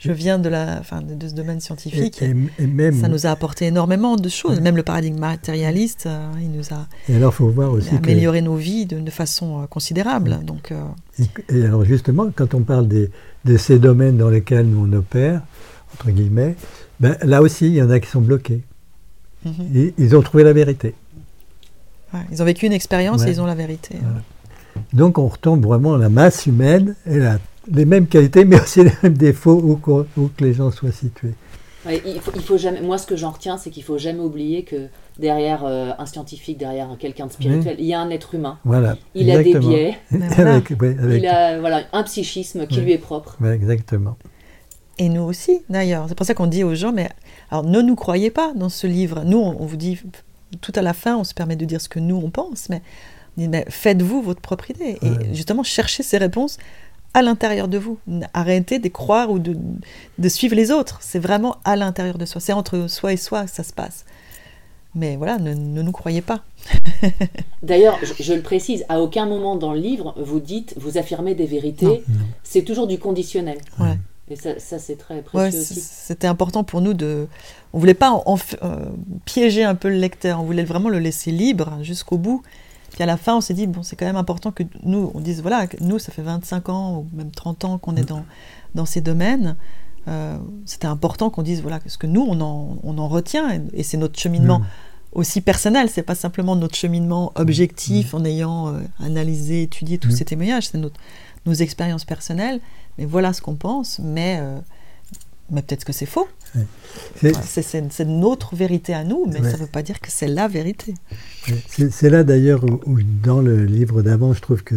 je viens de, la, enfin, de, de ce domaine scientifique. et- et même, ça nous a apporté énormément de choses. Même le paradigme matérialiste, euh, il nous a, et alors faut voir aussi a que amélioré nos vies de, de façon euh, considérable. Donc, euh, Et, alors justement, quand on parle des, de ces domaines dans lesquels nous on opère, entre guillemets, ben, là aussi, il y en a qui sont bloqués. mhm. Ils ont trouvé la vérité. Ouais, ils ont vécu une expérience Ouais. et ils ont la vérité. Voilà. Donc on retombe vraiment à la masse humaine, elle a les mêmes qualités, mais aussi les mêmes défauts où, que les gens soient situés. Ouais, il, faut, il faut jamais. Moi, ce que j'en retiens, c'est qu'il faut jamais oublier que derrière euh, un scientifique, derrière quelqu'un de spirituel, il y a un être humain. Voilà. Il a des biais. Mais voilà. avec, ouais, avec- Il a voilà un psychisme qui Ouais. lui est propre. exactement. Et nous aussi, d'ailleurs. C'est pour ça qu'on dit aux gens, mais alors ne nous croyez pas dans ce livre. Nous, on, on vous dit, tout à la fin, on se permet de dire ce que nous, on pense, mais faites-vous votre propre idée. Ouais. Et justement, cherchez ces réponses à l'intérieur de vous. Arrêtez de croire ou de, de suivre les autres. C'est vraiment à l'intérieur de soi. C'est entre soi et soi que ça se passe. Mais voilà, ne, ne nous croyez pas. D'ailleurs, je, je le précise, à aucun moment dans le livre vous dites, vous affirmez des vérités. C'est toujours du conditionnel. Ouais. Et ça, ça, c'est très précieux aussi. c'était important pour nous de. On voulait pas en- euh, piéger un peu le lecteur, on voulait vraiment le laisser libre jusqu'au bout. Puis à la fin, on s'est dit, bon, c'est quand même important que nous, on dise, voilà, nous, ça fait 25 ans ou même 30 ans qu'on est dans, dans ces domaines. Euh, C'était important qu'on dise, voilà, ce que nous, on en, on en retient, et, et c'est notre cheminement Mm. aussi personnel, c'est pas simplement notre cheminement objectif en ayant euh, analysé, étudié tous Mm. ces témoignages, c'est notre, nos expériences personnelles. Mais voilà ce qu'on pense, mais, euh, mais peut-être que c'est faux. C'est- Enfin, C'est notre vérité à nous, mais Ouais. ça ne veut pas dire que c'est la vérité. C'est là d'ailleurs où, où dans le livre d'avant, je trouve que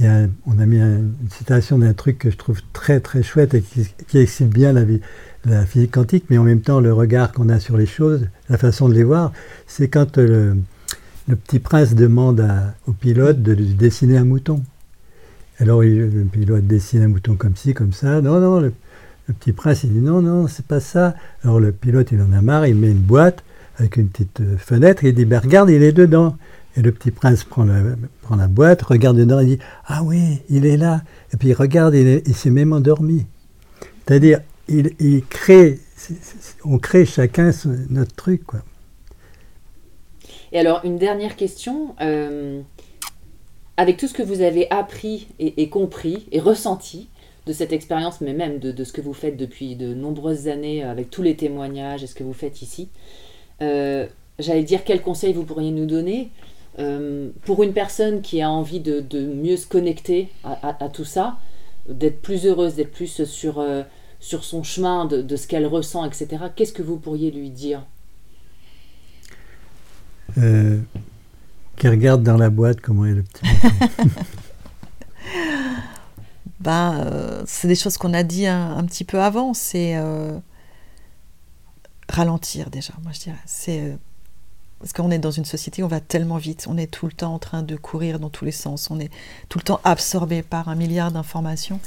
y a on a mis un- une citation d'un truc que je trouve très très chouette et qui, qui excite bien la, vie- la physique quantique, mais en même temps le regard qu'on a sur les choses, la façon de les voir, c'est quand euh, le, le petit prince demande à- au pilote de dessiner un mouton. Alors il- le pilote dessine un mouton comme ci, comme ça. Non, non, le, le petit prince il dit non, non, c'est pas ça. Alors le pilote il en a marre, il met une boîte avec une petite euh, fenêtre, il dit ben, regarde, il est dedans. Et le petit prince prend la, boîte, regarde dedans, il dit ah oui, il est là. Et puis il regarde, il, est- il s'est même endormi. C'est-à-dire, on crée chacun notre truc. Et alors, une dernière question. euh, avec tout ce que vous avez appris et compris et ressenti de cette expérience, mais même de, de ce que vous faites depuis de nombreuses années, avec tous les témoignages et ce que vous faites ici, euh, j'allais dire quels conseils vous pourriez nous donner euh, pour une personne qui a envie de, de mieux se connecter à, à- à tout ça, d'être plus heureuse, d'être plus sur, euh, sur son chemin, de, de ce qu'elle ressent, etc. Qu'est-ce que vous pourriez lui dire? Euh, qui regarde dans la boîte comment est le petit. Ben, c'est des choses qu'on a dit un, petit peu avant. C'est euh, ralentir déjà, moi je dirais. C'est euh, parce qu'on est dans une société on va tellement vite. On est tout le temps en train de courir dans tous les sens. On est tout le temps absorbé par un milliard d'informations.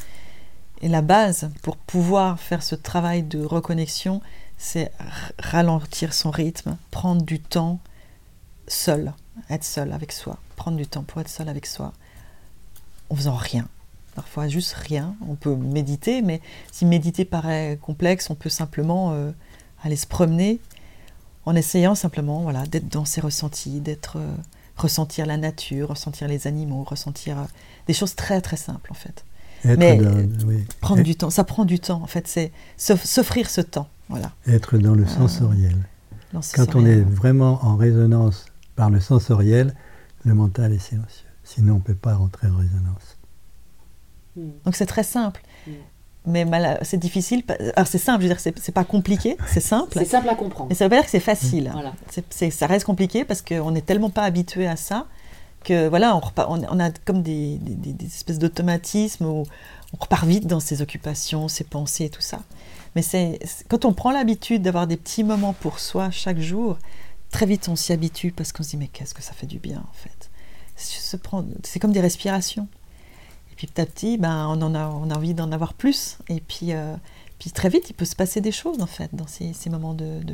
Et la base pour pouvoir faire ce travail de reconnexion, c'est ralentir son rythme, prendre du temps seul, être seul avec soi, prendre du temps pour être seul avec soi, en faisant rien. Parfois juste rien. On peut méditer, mais si méditer paraît complexe, on peut simplement euh, aller se promener en essayant simplement voilà, d'être dans ses ressentis, d'être euh, ressentir la nature, ressentir les animaux, ressentir euh, des choses très très simples en fait. Être, Mais, dans, oui, Prendre du temps, ça prend du temps en fait, c'est s'off- s'offrir ce temps, voilà. être dans le sensoriel. dans Quand on est vraiment en résonance par le sensoriel, le mental est silencieux. Sinon, on ne peut pas rentrer en résonance. Donc c'est très simple. Mm. Mais c'est difficile. Alors c'est simple, je veux dire, c'est pas compliqué, c'est simple. C'est simple à comprendre. Mais ça veut pas dire que c'est facile. Voilà. C'est- c'est- ça reste compliqué parce qu'on n'est tellement pas habitué à ça que voilà, on, repart- on, on a comme des, des- espèces d'automatismes où on repart vite dans ses occupations, ses pensées et tout ça. Mais c'est quand on prend l'habitude d'avoir des petits moments pour soi chaque jour, très vite on s'y habitue parce qu'on se dit mais qu'est-ce que ça fait du bien en fait? C'est comme des respirations. Puis petit à petit, ben, on, en a, on a envie d'en avoir plus. Et puis, euh, puis très vite, il peut se passer des choses en fait dans ces, ces moments de, de,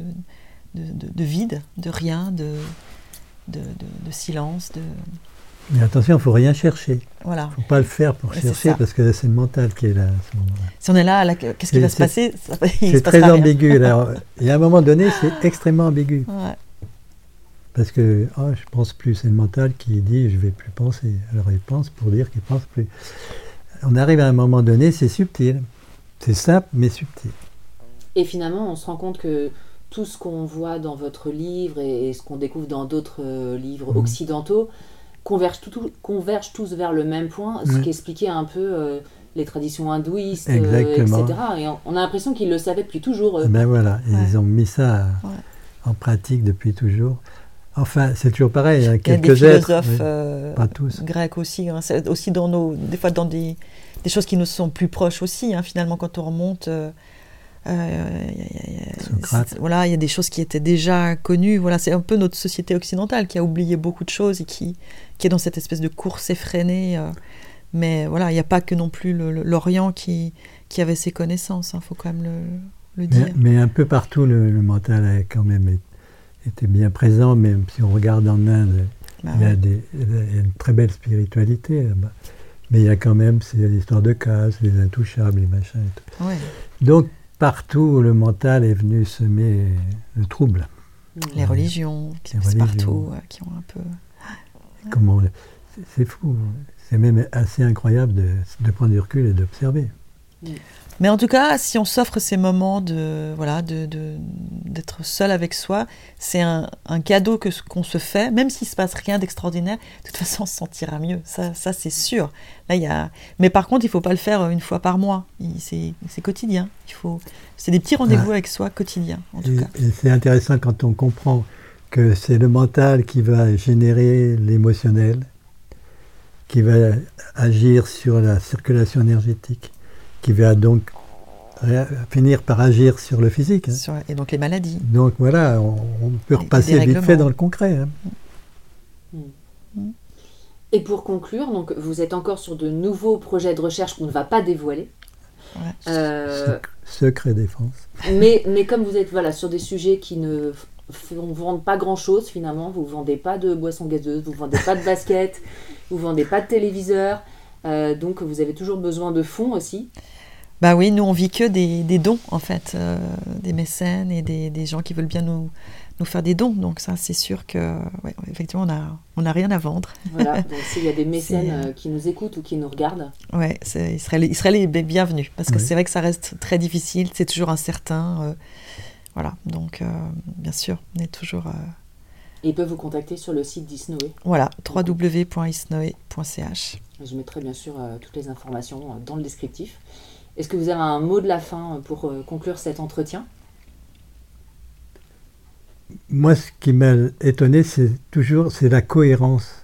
de, de- de vide, de rien, de, de, silence. De... Mais attention, il ne faut rien chercher. Voilà. Il ne faut pas le faire pour chercher parce que c'est le mental qui est là à ce moment-là. Si on est là, là, qu'est-ce qui va se passer? Il C'est très ambigu. là. Et à un moment donné, c'est extrêmement ambigu. Ouais. Parce que oh, je pense plus, c'est le mental qui dit je vais plus penser. Alors il pense pour dire qu'il pense plus. On arrive à un moment donné, c'est subtil. C'est simple mais subtil. Et finalement, on se rend compte que tout ce qu'on voit dans votre livre et, et ce qu'on découvre dans d'autres euh, livres Mhm. occidentaux convergent, tout- tout- convergent tous vers le même point, ce qui expliquait un peu euh, les traditions hindouistes, euh, etc. Et on, on a l'impression qu'ils le savaient depuis toujours. eux. Ben voilà, Ouais. ils ont mis ça Ouais. en pratique depuis toujours. Enfin, c'est toujours pareil. Il y a Il y a des quelques êtres, philosophes euh, pas tous. grecs aussi, hein, aussi dans nos, des fois dans des, des choses qui nous sont plus proches aussi. hein, finalement, quand on remonte, euh, euh, y a- y a- voilà, il y a des choses qui étaient déjà connues. Voilà, c'est un peu notre société occidentale qui a oublié beaucoup de choses et qui, qui est dans cette espèce de course effrénée. mais voilà, il n'y a pas que non plus l'Orient qui, qui avait ses connaissances. Il faut quand même le, dire. mais un peu partout, le, le mental a quand même é- été bien présent. Même si on regarde en Inde, Bah il, y a ouais. des- il y a une très belle spiritualité là-bas. Mais il y a quand même l'histoire de casse, les intouchables, les machins et tout. Ouais. Donc partout, le mental est venu semer le trouble. Les religions qui Les religions. partout, euh, qui ont un peu. Comment c'est- c'est fou. C'est même assez incroyable de, de prendre du recul et d'observer. Mais en tout cas, si on s'offre ces moments de voilà de de- d'être seul avec soi, c'est un, un cadeau que qu'on se fait, même s'il se passe rien d'extraordinaire. De toute façon, on se sentira mieux. Ça, ça c'est sûr. Là, il y a. Mais par contre, il faut pas le faire une fois par mois. C'est quotidien. Il faut. C'est des petits rendez-vous avec soi quotidiens. En tout Et, cas. et c'est intéressant quand on comprend que c'est le mental qui va générer l'émotionnel, qui va agir sur la circulation énergétique, qui va donc finir par agir sur le physique. hein. Sur- et donc les maladies. Donc voilà, on, on peut repasser vite fait dans le concret. hein. Et pour conclure, donc vous êtes encore sur de nouveaux projets de recherche qu'on ne va pas dévoiler. Ouais. Euh, Secret défense. mais, mais comme vous êtes voilà, sur des sujets qui ne font vendent pas grand chose finalement, vous vendez pas de boissons gazeuses, vous vendez pas de baskets, vous vendez pas de téléviseur, euh, donc vous avez toujours besoin de fonds aussi. Bah oui, nous on vit que des, des dons en fait, euh, des mécènes et des, des gens qui veulent bien nous, nous faire des dons. Donc ça, c'est sûr que, ouais, effectivement, on a, on a rien à vendre. Voilà, donc s'il y a des mécènes euh, qui nous écoutent ou qui nous regardent, Ouais, ils seraient, les- ils seraient les bienvenus parce que Oui. c'est vrai que ça reste très difficile, c'est toujours incertain. euh, voilà, donc euh, bien sûr, on est toujours. euh, et ils peuvent vous contacter sur le site d'Isnoé. voilà, www.isnoe.ch. Je mettrai bien sûr euh, toutes les informations euh, dans le descriptif. Est-ce que vous avez un mot de la fin euh, pour euh, conclure cet entretien? Moi, ce qui m'a étonné, c'est toujours c'est la cohérence.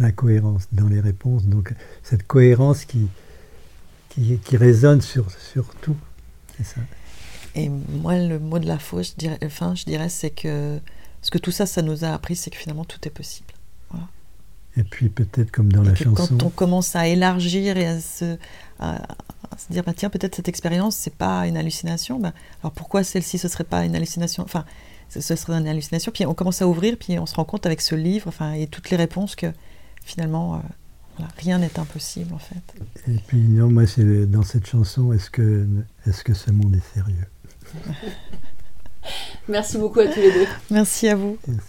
La cohérence dans les réponses. Donc, cette cohérence qui, qui, qui résonne sur, sur tout. C'est ça. Et moi, le mot de la fin, je dirais, enfin, je dirais, c'est que ce que tout ça, ça nous a appris, c'est que finalement tout est possible. Et puis, peut-être comme dans Et la chanson. quand on commence à élargir et à se, à, à se dire, bah, tiens, peut-être cette expérience, c'est pas une hallucination. bah, alors pourquoi celle-ci, ce serait pas une hallucination? Enfin, ce, ce serait une hallucination. Puis on commence à ouvrir, puis on se rend compte avec ce livre, enfin, et toutes les réponses que finalement, euh, voilà, rien n'est impossible en fait. Et puis, non, moi, c'est le- dans cette chanson, est-ce que, est que ce monde est sérieux? Merci beaucoup à tous les deux. Merci à vous. Merci.